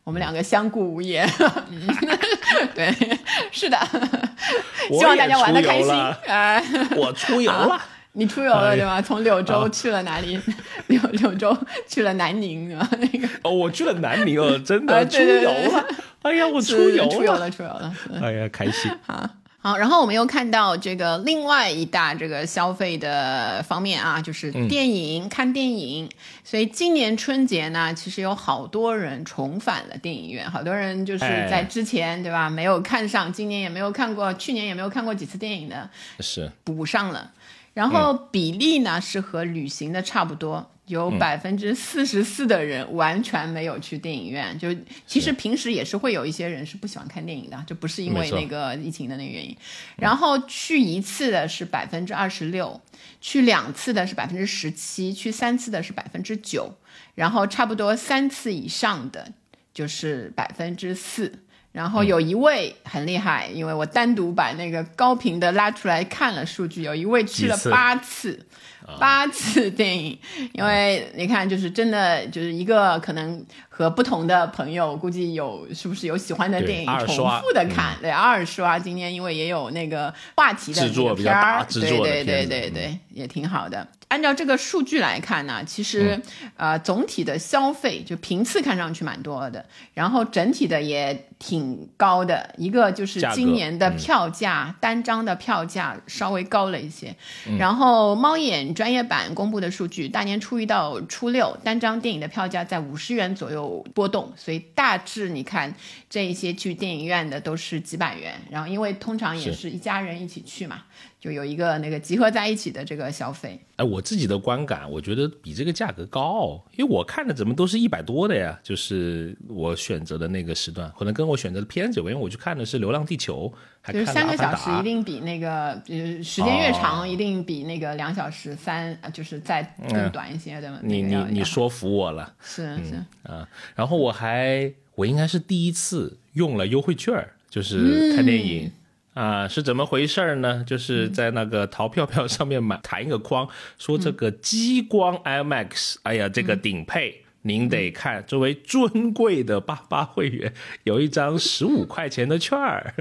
我们两个相顾无言。对，是的，希望大家玩的开心。哎，我出游了。你出游了对吧？从柳州去了哪里？柳柳州去了南宁对吧？那个哦，我去了南宁哦，真的出游了。哎呀，我出游了，出游了，出游了。哎呀，开心。好，好，然后我们又看到这个另外一大这个消费的方面啊，就是电影，看电影。所以今年春节呢，其实有好多人重返了电影院，好多人就是在之前对吧，没有看上，今年也没有看过，去年也没有看过几次电影的，是补上了。然后比例呢是和旅行的差不多。有百分之四十四的人完全没有去电影院，就其实平时也是会有一些人是不喜欢看电影的，这不是因为那个疫情的那个原因。然后去一次的是百分之二十六，去两次的是百分之十七，去三次的是百分之九，然后差不多三次以上的就是百分之四。然后有一位很厉害，因为我单独把那个高频的拉出来看了数据，有一位去了八次，八次电影，因为你看，就是真的就是一个可能和不同的朋友，估计有是不是有喜欢的电影重复的看，对二刷。今天因为也有那个话题的片儿，对对对对对，也挺好的。按照这个数据来看呢，其实呃总体的消费就频次看上去蛮多的，然后整体的也挺高的。一个就是今年的票价单张的票价稍微高了一些。然后猫眼专业版公布的数据，大年初一到初六单张电影的票价在五十元左右波动，所以大致你看这一些去电影院的都是几百元。然后因为通常也是一家人一起去嘛。就有一个那个集合在一起的这个消费，哎，我自己的观感，我觉得比这个价格高，因为我看的怎么都是一百多的呀，就是我选择的那个时段，可能跟我选择的片子，因为我去看的是《流浪地球》，就是三个小时一定比那个，就是时间越长，一定比那个两小时三，就是再更短一些，对吗？你你你说服我了，是是。啊，然后我还我应该是第一次用了优惠券，就是看电影。啊，是怎么回事儿呢？就是在那个淘票票上面买弹一个框，说这个激光 IMAX，哎呀，这个顶配您得看。作为尊贵的八八会员，有一张十五块钱的券儿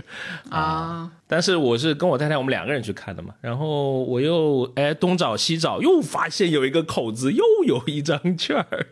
啊。但是我是跟我太太我们两个人去看的嘛，然后我又哎东找西找，又发现有一个口子，又有一张券儿。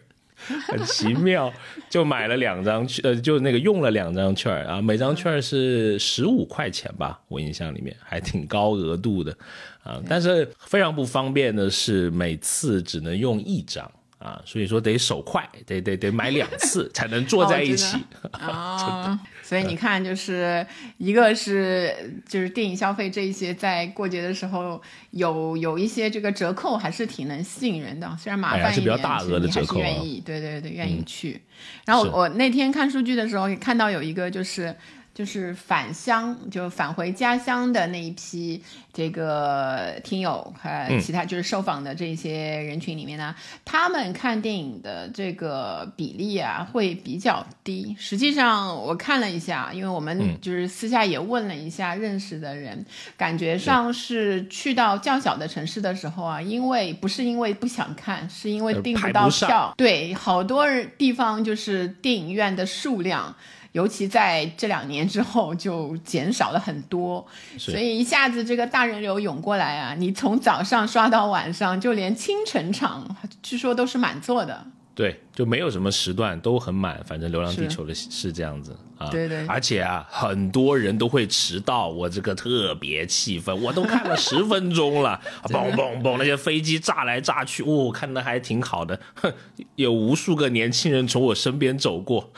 很奇妙，就买了两张券，呃，就那个用了两张券啊，每张券是十五块钱吧，我印象里面还挺高额度的啊。但是非常不方便的是，每次只能用一张啊，所以说得手快，得得得买两次才能坐在一起啊。所以你看，就是一个是就是电影消费这一些，在过节的时候有有一些这个折扣，还是挺能吸引人的。虽然麻烦一点，你还是愿意，对对对，愿意去。然后我那天看数据的时候，也看到有一个就是。就是返乡，就返回家乡的那一批这个听友和其他就是受访的这些人群里面呢，他们看电影的这个比例啊会比较低。实际上我看了一下，因为我们就是私下也问了一下认识的人，感觉上是去到较小的城市的时候啊，因为不是因为不想看，是因为订不到票。对，好多地方就是电影院的数量。尤其在这两年之后，就减少了很多，所以一下子这个大人流涌过来啊，你从早上刷到晚上，就连清晨场，据说都是满座的。对，就没有什么时段都很满，反正《流浪地球》的是这样子啊。对对。而且啊，很多人都会迟到，我这个特别气愤。我都看了十分钟了，嘣嘣嘣，那些飞机炸来炸去，哦，看的还挺好的。哼，有无数个年轻人从我身边走过，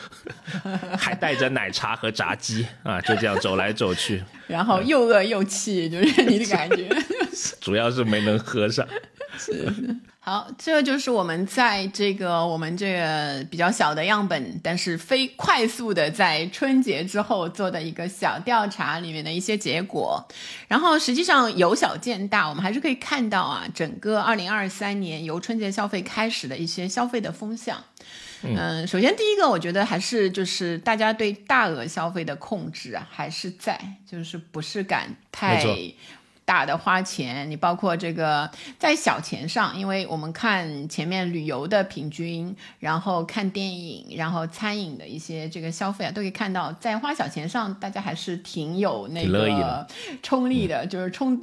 还带着奶茶和炸鸡啊，就这样走来走去。然后又饿又气，就是你的感觉。主要是没能喝上。是。好，这就是我们在这个我们这个比较小的样本，但是非快速的在春节之后做的一个小调查里面的一些结果。然后实际上由小见大，我们还是可以看到啊，整个二零二三年由春节消费开始的一些消费的风向。嗯，首先第一个，我觉得还是就是大家对大额消费的控制啊，还是在，就是不是敢太。大的花钱，你包括这个在小钱上，因为我们看前面旅游的平均，然后看电影，然后餐饮的一些这个消费啊，都可以看到，在花小钱上，大家还是挺有那个冲力的，就是冲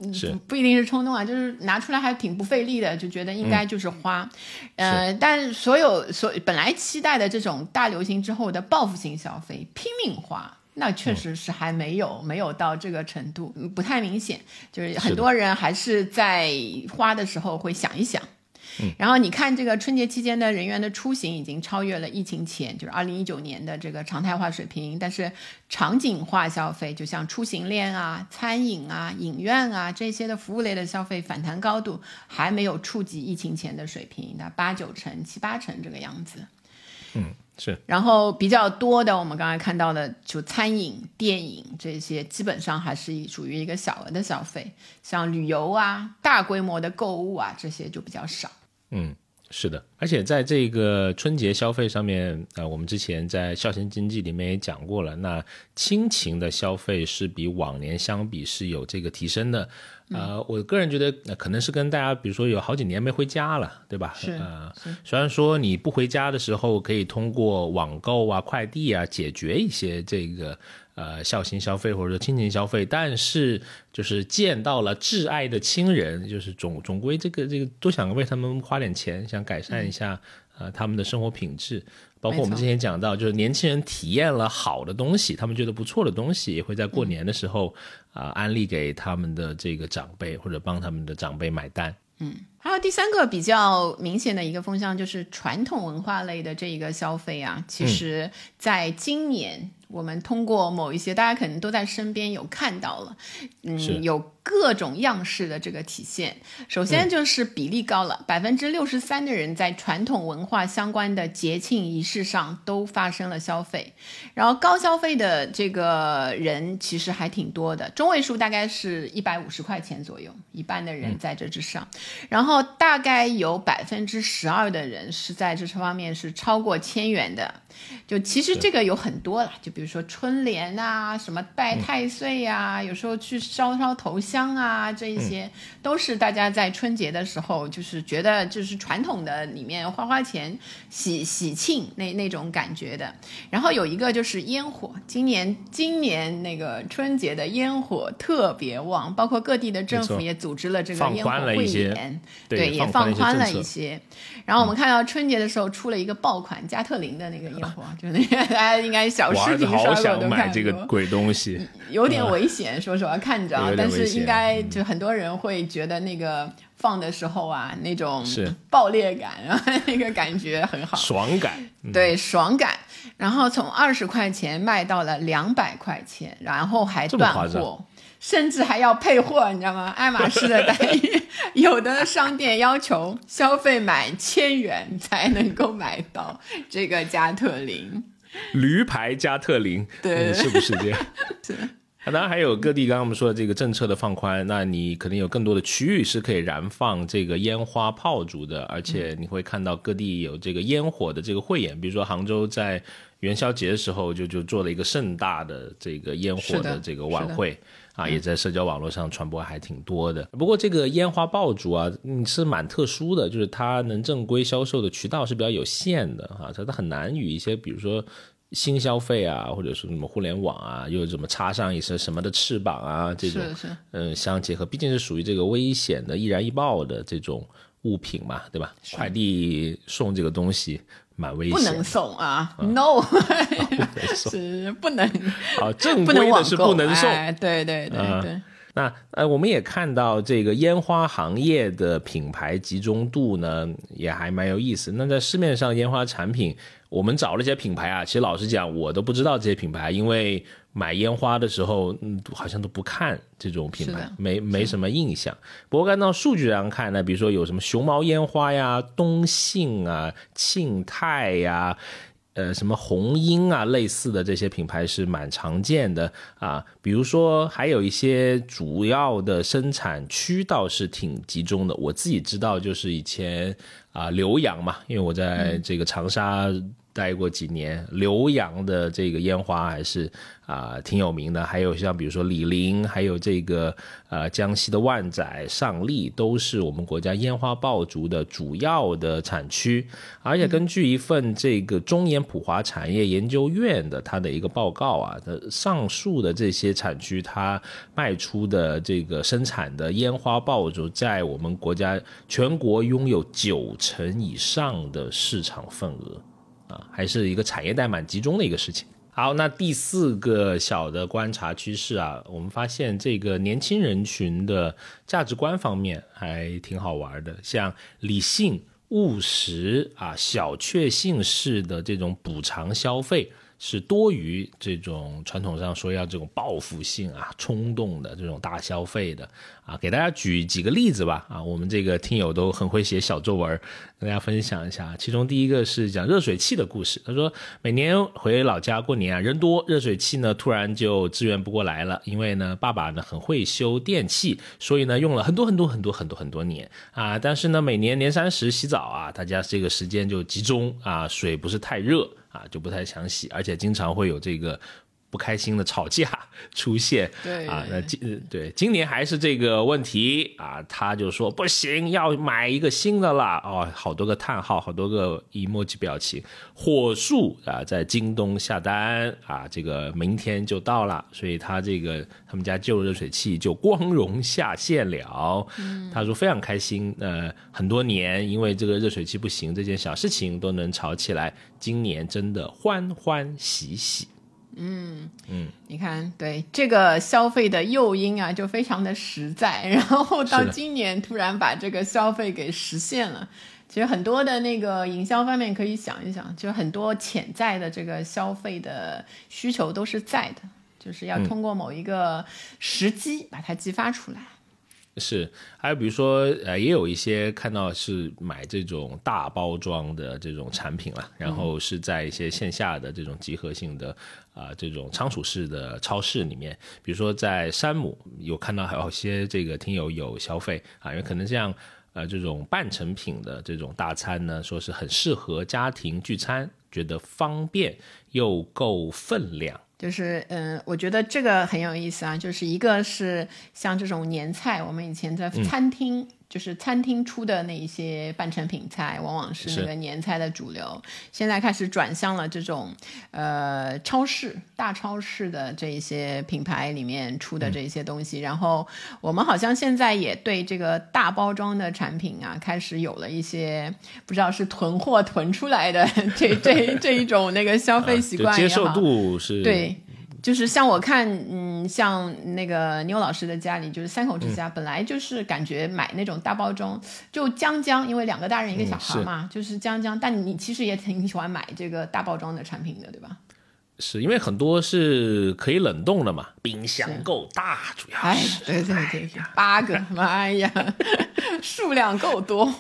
不一定是冲动啊，就是拿出来还挺不费力的，就觉得应该就是花。呃，但所有所本来期待的这种大流行之后的报复性消费，拼命花。那确实是还没有没有到这个程度，不太明显。就是很多人还是在花的时候会想一想。然后你看这个春节期间的人员的出行已经超越了疫情前，就是二零一九年的这个常态化水平，但是场景化消费，就像出行链啊、餐饮啊、影院啊这些的服务类的消费反弹高度还没有触及疫情前的水平，那八九成、七八成这个样子。嗯，是。然后比较多的，我们刚才看到的，就餐饮、电影这些，基本上还是属于一个小额的消费，像旅游啊、大规模的购物啊这些就比较少。嗯，是的，而且在这个春节消费上面，呃，我们之前在孝心经济里面也讲过了，那亲情的消费是比往年相比是有这个提升的。呃，我个人觉得，可能是跟大家，比如说有好几年没回家了，对吧？是呃，虽然说你不回家的时候，可以通过网购啊、快递啊解决一些这个呃孝心消费或者说亲情消费，但是就是见到了挚爱的亲人，就是总总归这个这个都想为他们花点钱，想改善一下呃他们的生活品质。包括我们之前讲到，就是年轻人体验了好的东西，他们觉得不错的东西，也会在过年的时候啊安利给他们的这个长辈，或者帮他们的长辈买单。嗯，还有第三个比较明显的一个风向，就是传统文化类的这一个消费啊，其实在今年。我们通过某一些，大家可能都在身边有看到了，嗯，有各种样式的这个体现。首先就是比例高了，百分之六十三的人在传统文化相关的节庆仪式上都发生了消费，然后高消费的这个人其实还挺多的，中位数大概是一百五十块钱左右，一半的人在这之上，然后大概有百分之十二的人是在这方面是超过千元的。就其实这个有很多了，就比如说春联啊，什么拜太岁呀，有时候去烧烧头香啊，这一些都是大家在春节的时候，就是觉得就是传统的里面花花钱喜喜庆那那种感觉的。然后有一个就是烟火，今年今年那个春节的烟火特别旺，包括各地的政府也组织了这个烟火汇演，对，也放宽了一些。然后我们看到春节的时候出了一个爆款加特林的那个烟火，就那个 大家应该小视频刷过都看这个鬼东西，有点危险，说实话看着，但是应该就很多人会觉得那个放的时候啊，那种爆裂感，然后那个感觉很好，爽感，对，爽感。然后从二十块钱卖到了两百块钱，然后还断货。甚至还要配货，你知道吗？爱马仕的待遇，有的商店要求消费满千元才能够买到这个加特林，驴牌加特林，对，是不是这样？是。当然还有各地刚刚我们说的这个政策的放宽，那你肯定有更多的区域是可以燃放这个烟花炮竹的，而且你会看到各地有这个烟火的这个汇演，比如说杭州在元宵节的时候就就做了一个盛大的这个烟火的这个晚会。啊，也在社交网络上传播还挺多的。不过这个烟花爆竹啊，嗯，是蛮特殊的，就是它能正规销售的渠道是比较有限的哈，它它很难与一些比如说新消费啊，或者说什么互联网啊，又怎么插上一些什么的翅膀啊，这种嗯相结合，毕竟是属于这个危险的易燃易爆的这种物品嘛，对吧？快递送这个东西。蛮危险，不能送啊，no，是不能，啊，正规的是不能送，对对对对。那呃，我们也看到这个烟花行业的品牌集中度呢，也还蛮有意思。那在市面上烟花产品，我们找了一些品牌啊，其实老实讲，我都不知道这些品牌，因为。买烟花的时候，嗯，好像都不看这种品牌，没没什么印象。不过按照数据上看呢，比如说有什么熊猫烟花呀、东信啊、庆泰呀。呃，什么红鹰啊，类似的这些品牌是蛮常见的啊。比如说，还有一些主要的生产区倒是挺集中的。我自己知道，就是以前啊，浏阳嘛，因为我在这个长沙待过几年，浏阳的这个烟花还是。啊，挺有名的，还有像比如说李林，还有这个呃江西的万载、上栗，都是我们国家烟花爆竹的主要的产区。而且根据一份这个中研普华产业研究院的它的一个报告啊，的上述的这些产区，它卖出的这个生产的烟花爆竹，在我们国家全国拥有九成以上的市场份额还是一个产业带蛮集中的一个事情。好，那第四个小的观察趋势啊，我们发现这个年轻人群的价值观方面还挺好玩的，像理性、务实啊、小确幸式的这种补偿消费。是多于这种传统上说要这种报复性啊、冲动的这种大消费的啊，给大家举几个例子吧啊，我们这个听友都很会写小作文，跟大家分享一下。其中第一个是讲热水器的故事，他说每年回老家过年啊，人多，热水器呢突然就支援不过来了，因为呢爸爸呢很会修电器，所以呢用了很多很多很多很多很多年啊，但是呢每年年三十洗澡啊，大家这个时间就集中啊，水不是太热。啊，就不太想洗，而且经常会有这个不开心的吵架出现。对啊，那今对今年还是这个问题啊，他就说不行，要买一个新的啦。哦，好多个叹号，好多个 emoji 表情。火速啊，在京东下单啊，这个明天就到了，所以他这个他们家旧热水器就光荣下线了。他说非常开心，呃，很多年因为这个热水器不行这件小事情都能吵起来。今年真的欢欢喜喜，嗯嗯，你看，对这个消费的诱因啊，就非常的实在，然后到今年突然把这个消费给实现了。其实很多的那个营销方面可以想一想，就很多潜在的这个消费的需求都是在的，就是要通过某一个时机把它激发出来。是，还有比如说，呃，也有一些看到是买这种大包装的这种产品了，然后是在一些线下的这种集合性的啊这种仓储式的超市里面，比如说在山姆有看到还有些这个听友有消费啊，因为可能这样呃这种半成品的这种大餐呢，说是很适合家庭聚餐，觉得方便又够分量。就是嗯，我觉得这个很有意思啊。就是一个是像这种年菜，我们以前在餐厅。就是餐厅出的那一些半成品菜，往往是那个年菜的主流。现在开始转向了这种，呃，超市大超市的这一些品牌里面出的这些东西。然后我们好像现在也对这个大包装的产品啊，开始有了一些不知道是囤货囤出来的 这这这一种那个消费习惯接受度是对。就是像我看，嗯，像那个牛老师的家里，就是三口之家，本来就是感觉买那种大包装，就将将，因为两个大人一个小孩嘛，就是将将。但你其实也挺喜欢买这个大包装的产品的，对吧？是因为很多是可以冷冻的嘛，冰箱够大，主要是。对对对，八个，妈呀，数量够多。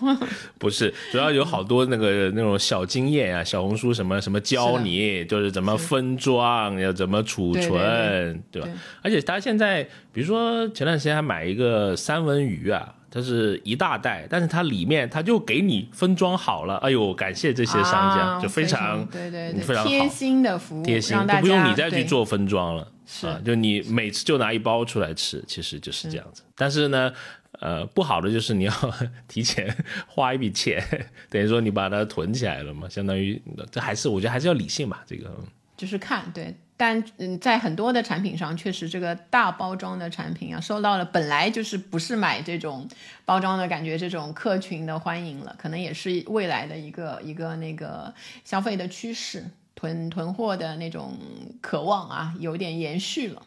不是，主要有好多那个那种小经验啊，小红书什么什么教你，就是怎么分装，要怎么储存，对吧？而且他现在，比如说前段时间还买一个三文鱼啊。它是一大袋，但是它里面它就给你分装好了。哎呦，感谢这些商家，就非常对对对非常贴心的服务，贴心都不用你再去做分装了。是，就你每次就拿一包出来吃，其实就是这样子。但是呢，呃，不好的就是你要 提前花一笔钱，等于说你把它囤起来了嘛，相当于这还是我觉得还是要理性吧，这个。就是看对。但嗯，在很多的产品上，确实这个大包装的产品啊，受到了本来就是不是买这种包装的感觉，这种客群的欢迎了，可能也是未来的一个一个那个消费的趋势，囤囤货的那种渴望啊，有点延续了。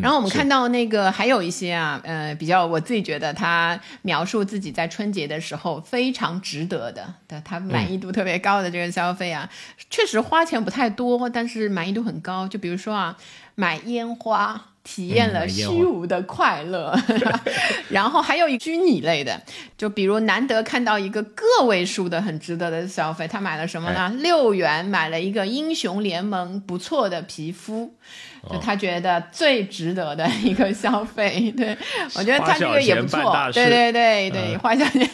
然后我们看到那个还有一些啊，呃，比较我自己觉得他描述自己在春节的时候非常值得的，的他满意度特别高的这个消费啊，确实花钱不太多，但是满意度很高。就比如说啊，买烟花体验了虚无的快乐，然后还有一虚拟类的，就比如难得看到一个个位数的很值得的消费，他买了什么呢？六元买了一个英雄联盟不错的皮肤。就他觉得最值得的一个消费，对我觉得他这个也不错，对对对对，花小钱，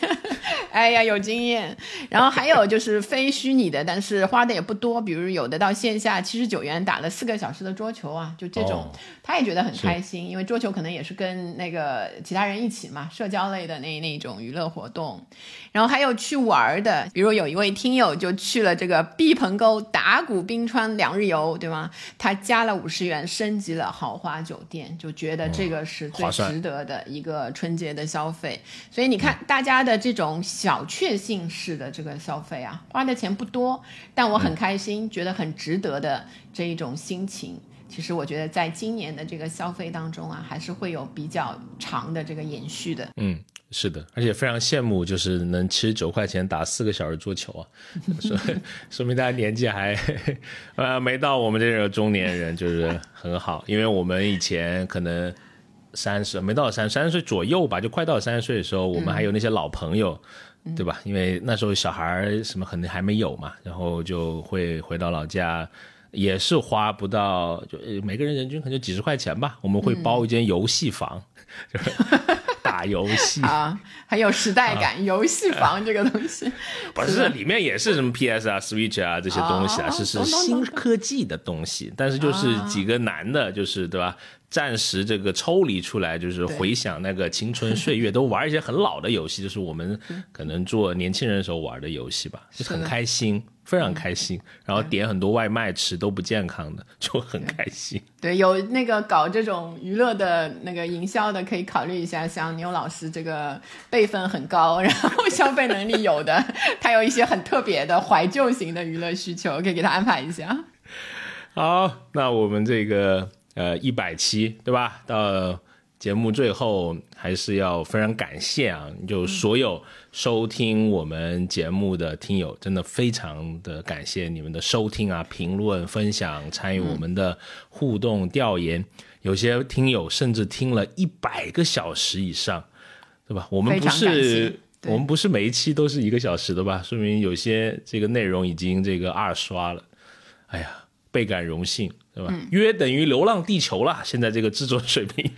哎呀有经验。然后还有就是非虚拟的，但是花的也不多，比如有的到线下七十九元打了四个小时的桌球啊，就这种，他也觉得很开心，因为桌球可能也是跟那个其他人一起嘛，社交类的那那种娱乐活动。然后还有去玩的，比如有一位听友就去了这个毕棚沟打鼓冰川两日游，对吗？他加了五十元。升级了豪华酒店，就觉得这个是最值得的一个春节的消费。所以你看，大家的这种小确幸式的这个消费啊，花的钱不多，但我很开心，觉得很值得的这一种心情。其实我觉得，在今年的这个消费当中啊，还是会有比较长的这个延续的。嗯，是的，而且非常羡慕，就是能七十九块钱打四个小时桌球啊，说说明大家年纪还呃没到我们这种中年人，就是很好。因为我们以前可能三十没到三三十岁左右吧，就快到三十岁的时候，我们还有那些老朋友，对吧？因为那时候小孩什么可能还没有嘛，然后就会回到老家。也是花不到，就每个人人均可能就几十块钱吧。我们会包一间游戏房，就是 打游戏啊，很有时代感。游戏房这个东西，不是里面也是什么 PS 啊、Switch 啊这些东西啊，是是新科技的东西。但是就是几个男的，就是对吧？暂时这个抽离出来，就是回想那个青春岁月，都玩一些很老的游戏，就是我们可能做年轻人的时候玩的游戏吧，就很开心。非常开心，然后点很多外卖吃都不健康的，就很开心。对，有那个搞这种娱乐的那个营销的，可以考虑一下。像牛老师这个辈分很高，然后消费能力有的，他有一些很特别的怀旧型的娱乐需求，可以给他安排一下。好，那我们这个呃一百期对吧？到。节目最后还是要非常感谢啊，就所有收听我们节目的听友，真的非常的感谢你们的收听啊、评论、分享、参与我们的互动调研。有些听友甚至听了一百个小时以上，对吧？我们不是我们不是每一期都是一个小时的吧？说明有些这个内容已经这个二刷了。哎呀，倍感荣幸，对吧？约等于《流浪地球》了，现在这个制作水平。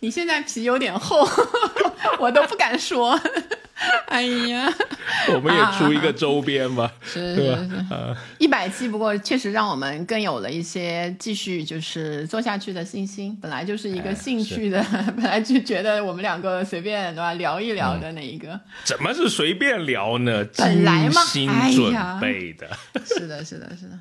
你现在皮有点厚，我都不敢说。哎呀，我们也出一个周边吧，是是是，一百期，不过确实让我们更有了一些继续就是做下去的信心。本来就是一个兴趣的，本来就觉得我们两个随便对吧聊一聊的那一个，怎么是随便聊呢？本来嘛，精心准备的，是的，是的，是的。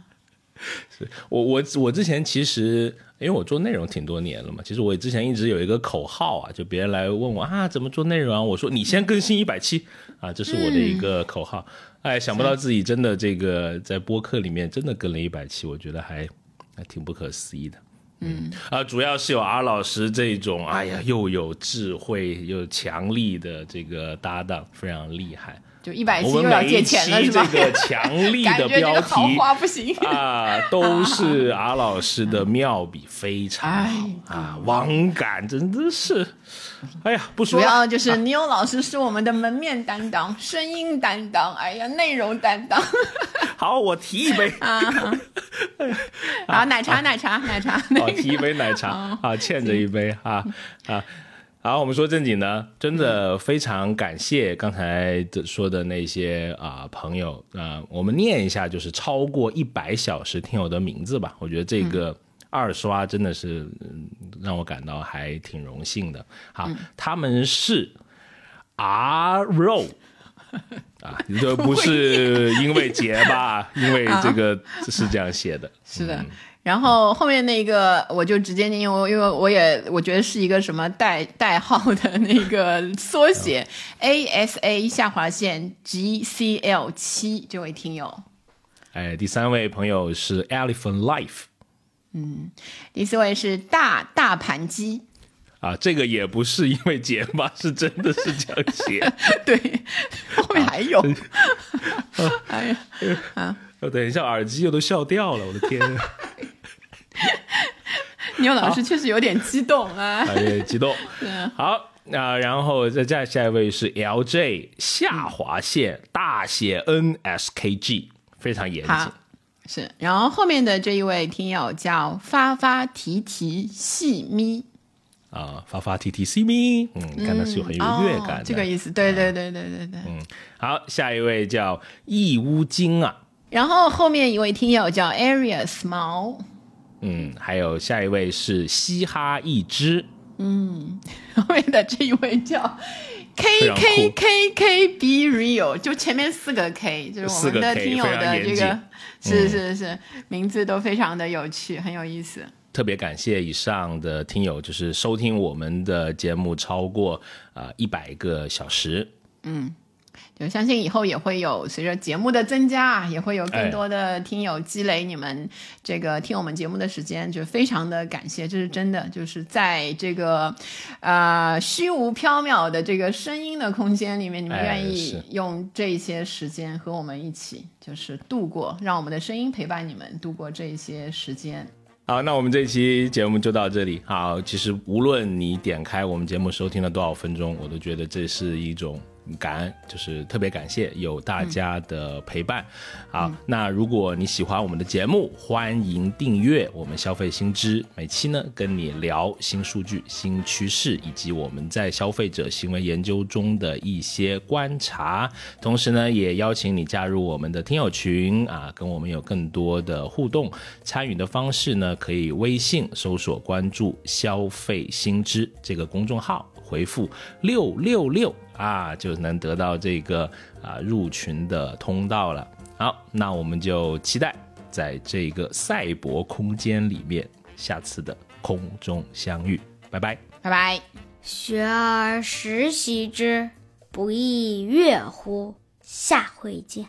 是我我我之前其实因为我做内容挺多年了嘛，其实我之前一直有一个口号啊，就别人来问我啊怎么做内容啊，我说你先更新一百期啊，这是我的一个口号。哎，想不到自己真的这个在播客里面真的更了一百期，我觉得还还挺不可思议的。嗯啊，主要是有阿老师这种哎呀又有智慧又强力的这个搭档，非常厉害。就一百期又要借钱了是吧？这个强力的 标题不行啊，都是 阿老师的妙笔，非常好啊，网感真的是，哎呀，不说主要就是 Neil 老师是我们的门面担当、声音担当，哎呀，内容担当。好，我提一杯啊，好，奶茶，奶茶，奶茶，好，提一杯奶茶啊，欠着一杯啊啊。好，我们说正经的，真的非常感谢刚才说的那些啊朋友啊，我们念一下，就是超过一百小时听友的名字吧。我觉得这个二刷真的是让我感到还挺荣幸的。好，他们是 R 肉 啊，这不是因为结吧？因为这个是这样写的，是的。然后后面那个我就直接念，因为因为我也我觉得是一个什么代代号的那个缩写，A S A 下划线 G C L 七这位听友。哎，第三位朋友是 Elephant Life。嗯，第四位是大大盘鸡。啊，这个也不是因为结巴，是真的是这样写。对，后面还有。哎呀，啊！等一下，耳机又都笑掉了，我的天！牛老师确实有点激动啊，有点激动。好，那然后再再下一位是 L J 下划线大写 N S K G，非常严谨。是，然后后面的这一位听友叫发发提提细咪啊，发发提提细咪，嗯，看的是很有乐感，这个意思。对对对对对对。嗯，好，下一位叫义乌金啊，然后后面一位听友叫 Arias 毛。嗯，还有下一位是嘻哈一只，嗯，后面的这一位叫 K K K K Be Real，就前面四个 K，就是我们的听友的这个，是是是，名字都非常的有趣，很有意思。特别感谢以上的听友，就是收听我们的节目超过啊一百个小时。嗯。就相信以后也会有随着节目的增加啊，也会有哎更多的听友积累你们这个听我们节目的时间，就非常的感谢，这是真的，就是在这个呃虚无缥缈的这个声音的空间里面，你们哎愿意用这些时间和我们一起，就是度过，让我们的声音陪伴你们度过这些时间。好，那我们这期节目就到这里。好，其实无论你点开我们节目收听了多少分钟，我都觉得这是一种感恩，就是特别感谢有大家的陪伴。好，那如果你喜欢我们的节目，欢迎订阅我们消费新知，每期呢跟你聊新数据、新趋势，以及我们在消费者行为研究中的一些观察。同时呢，也邀请你加入我们的听友群啊，跟我们有更多的互动。参与的方式呢，可以微信搜索关注“消费新知”这个公众号，回复六六六啊，就能得到这个啊入群的通道了。好，那我们就期待在这个赛博空间里面下次的空中相遇，拜拜。拜拜。学而时习之，不亦说乎？下回见。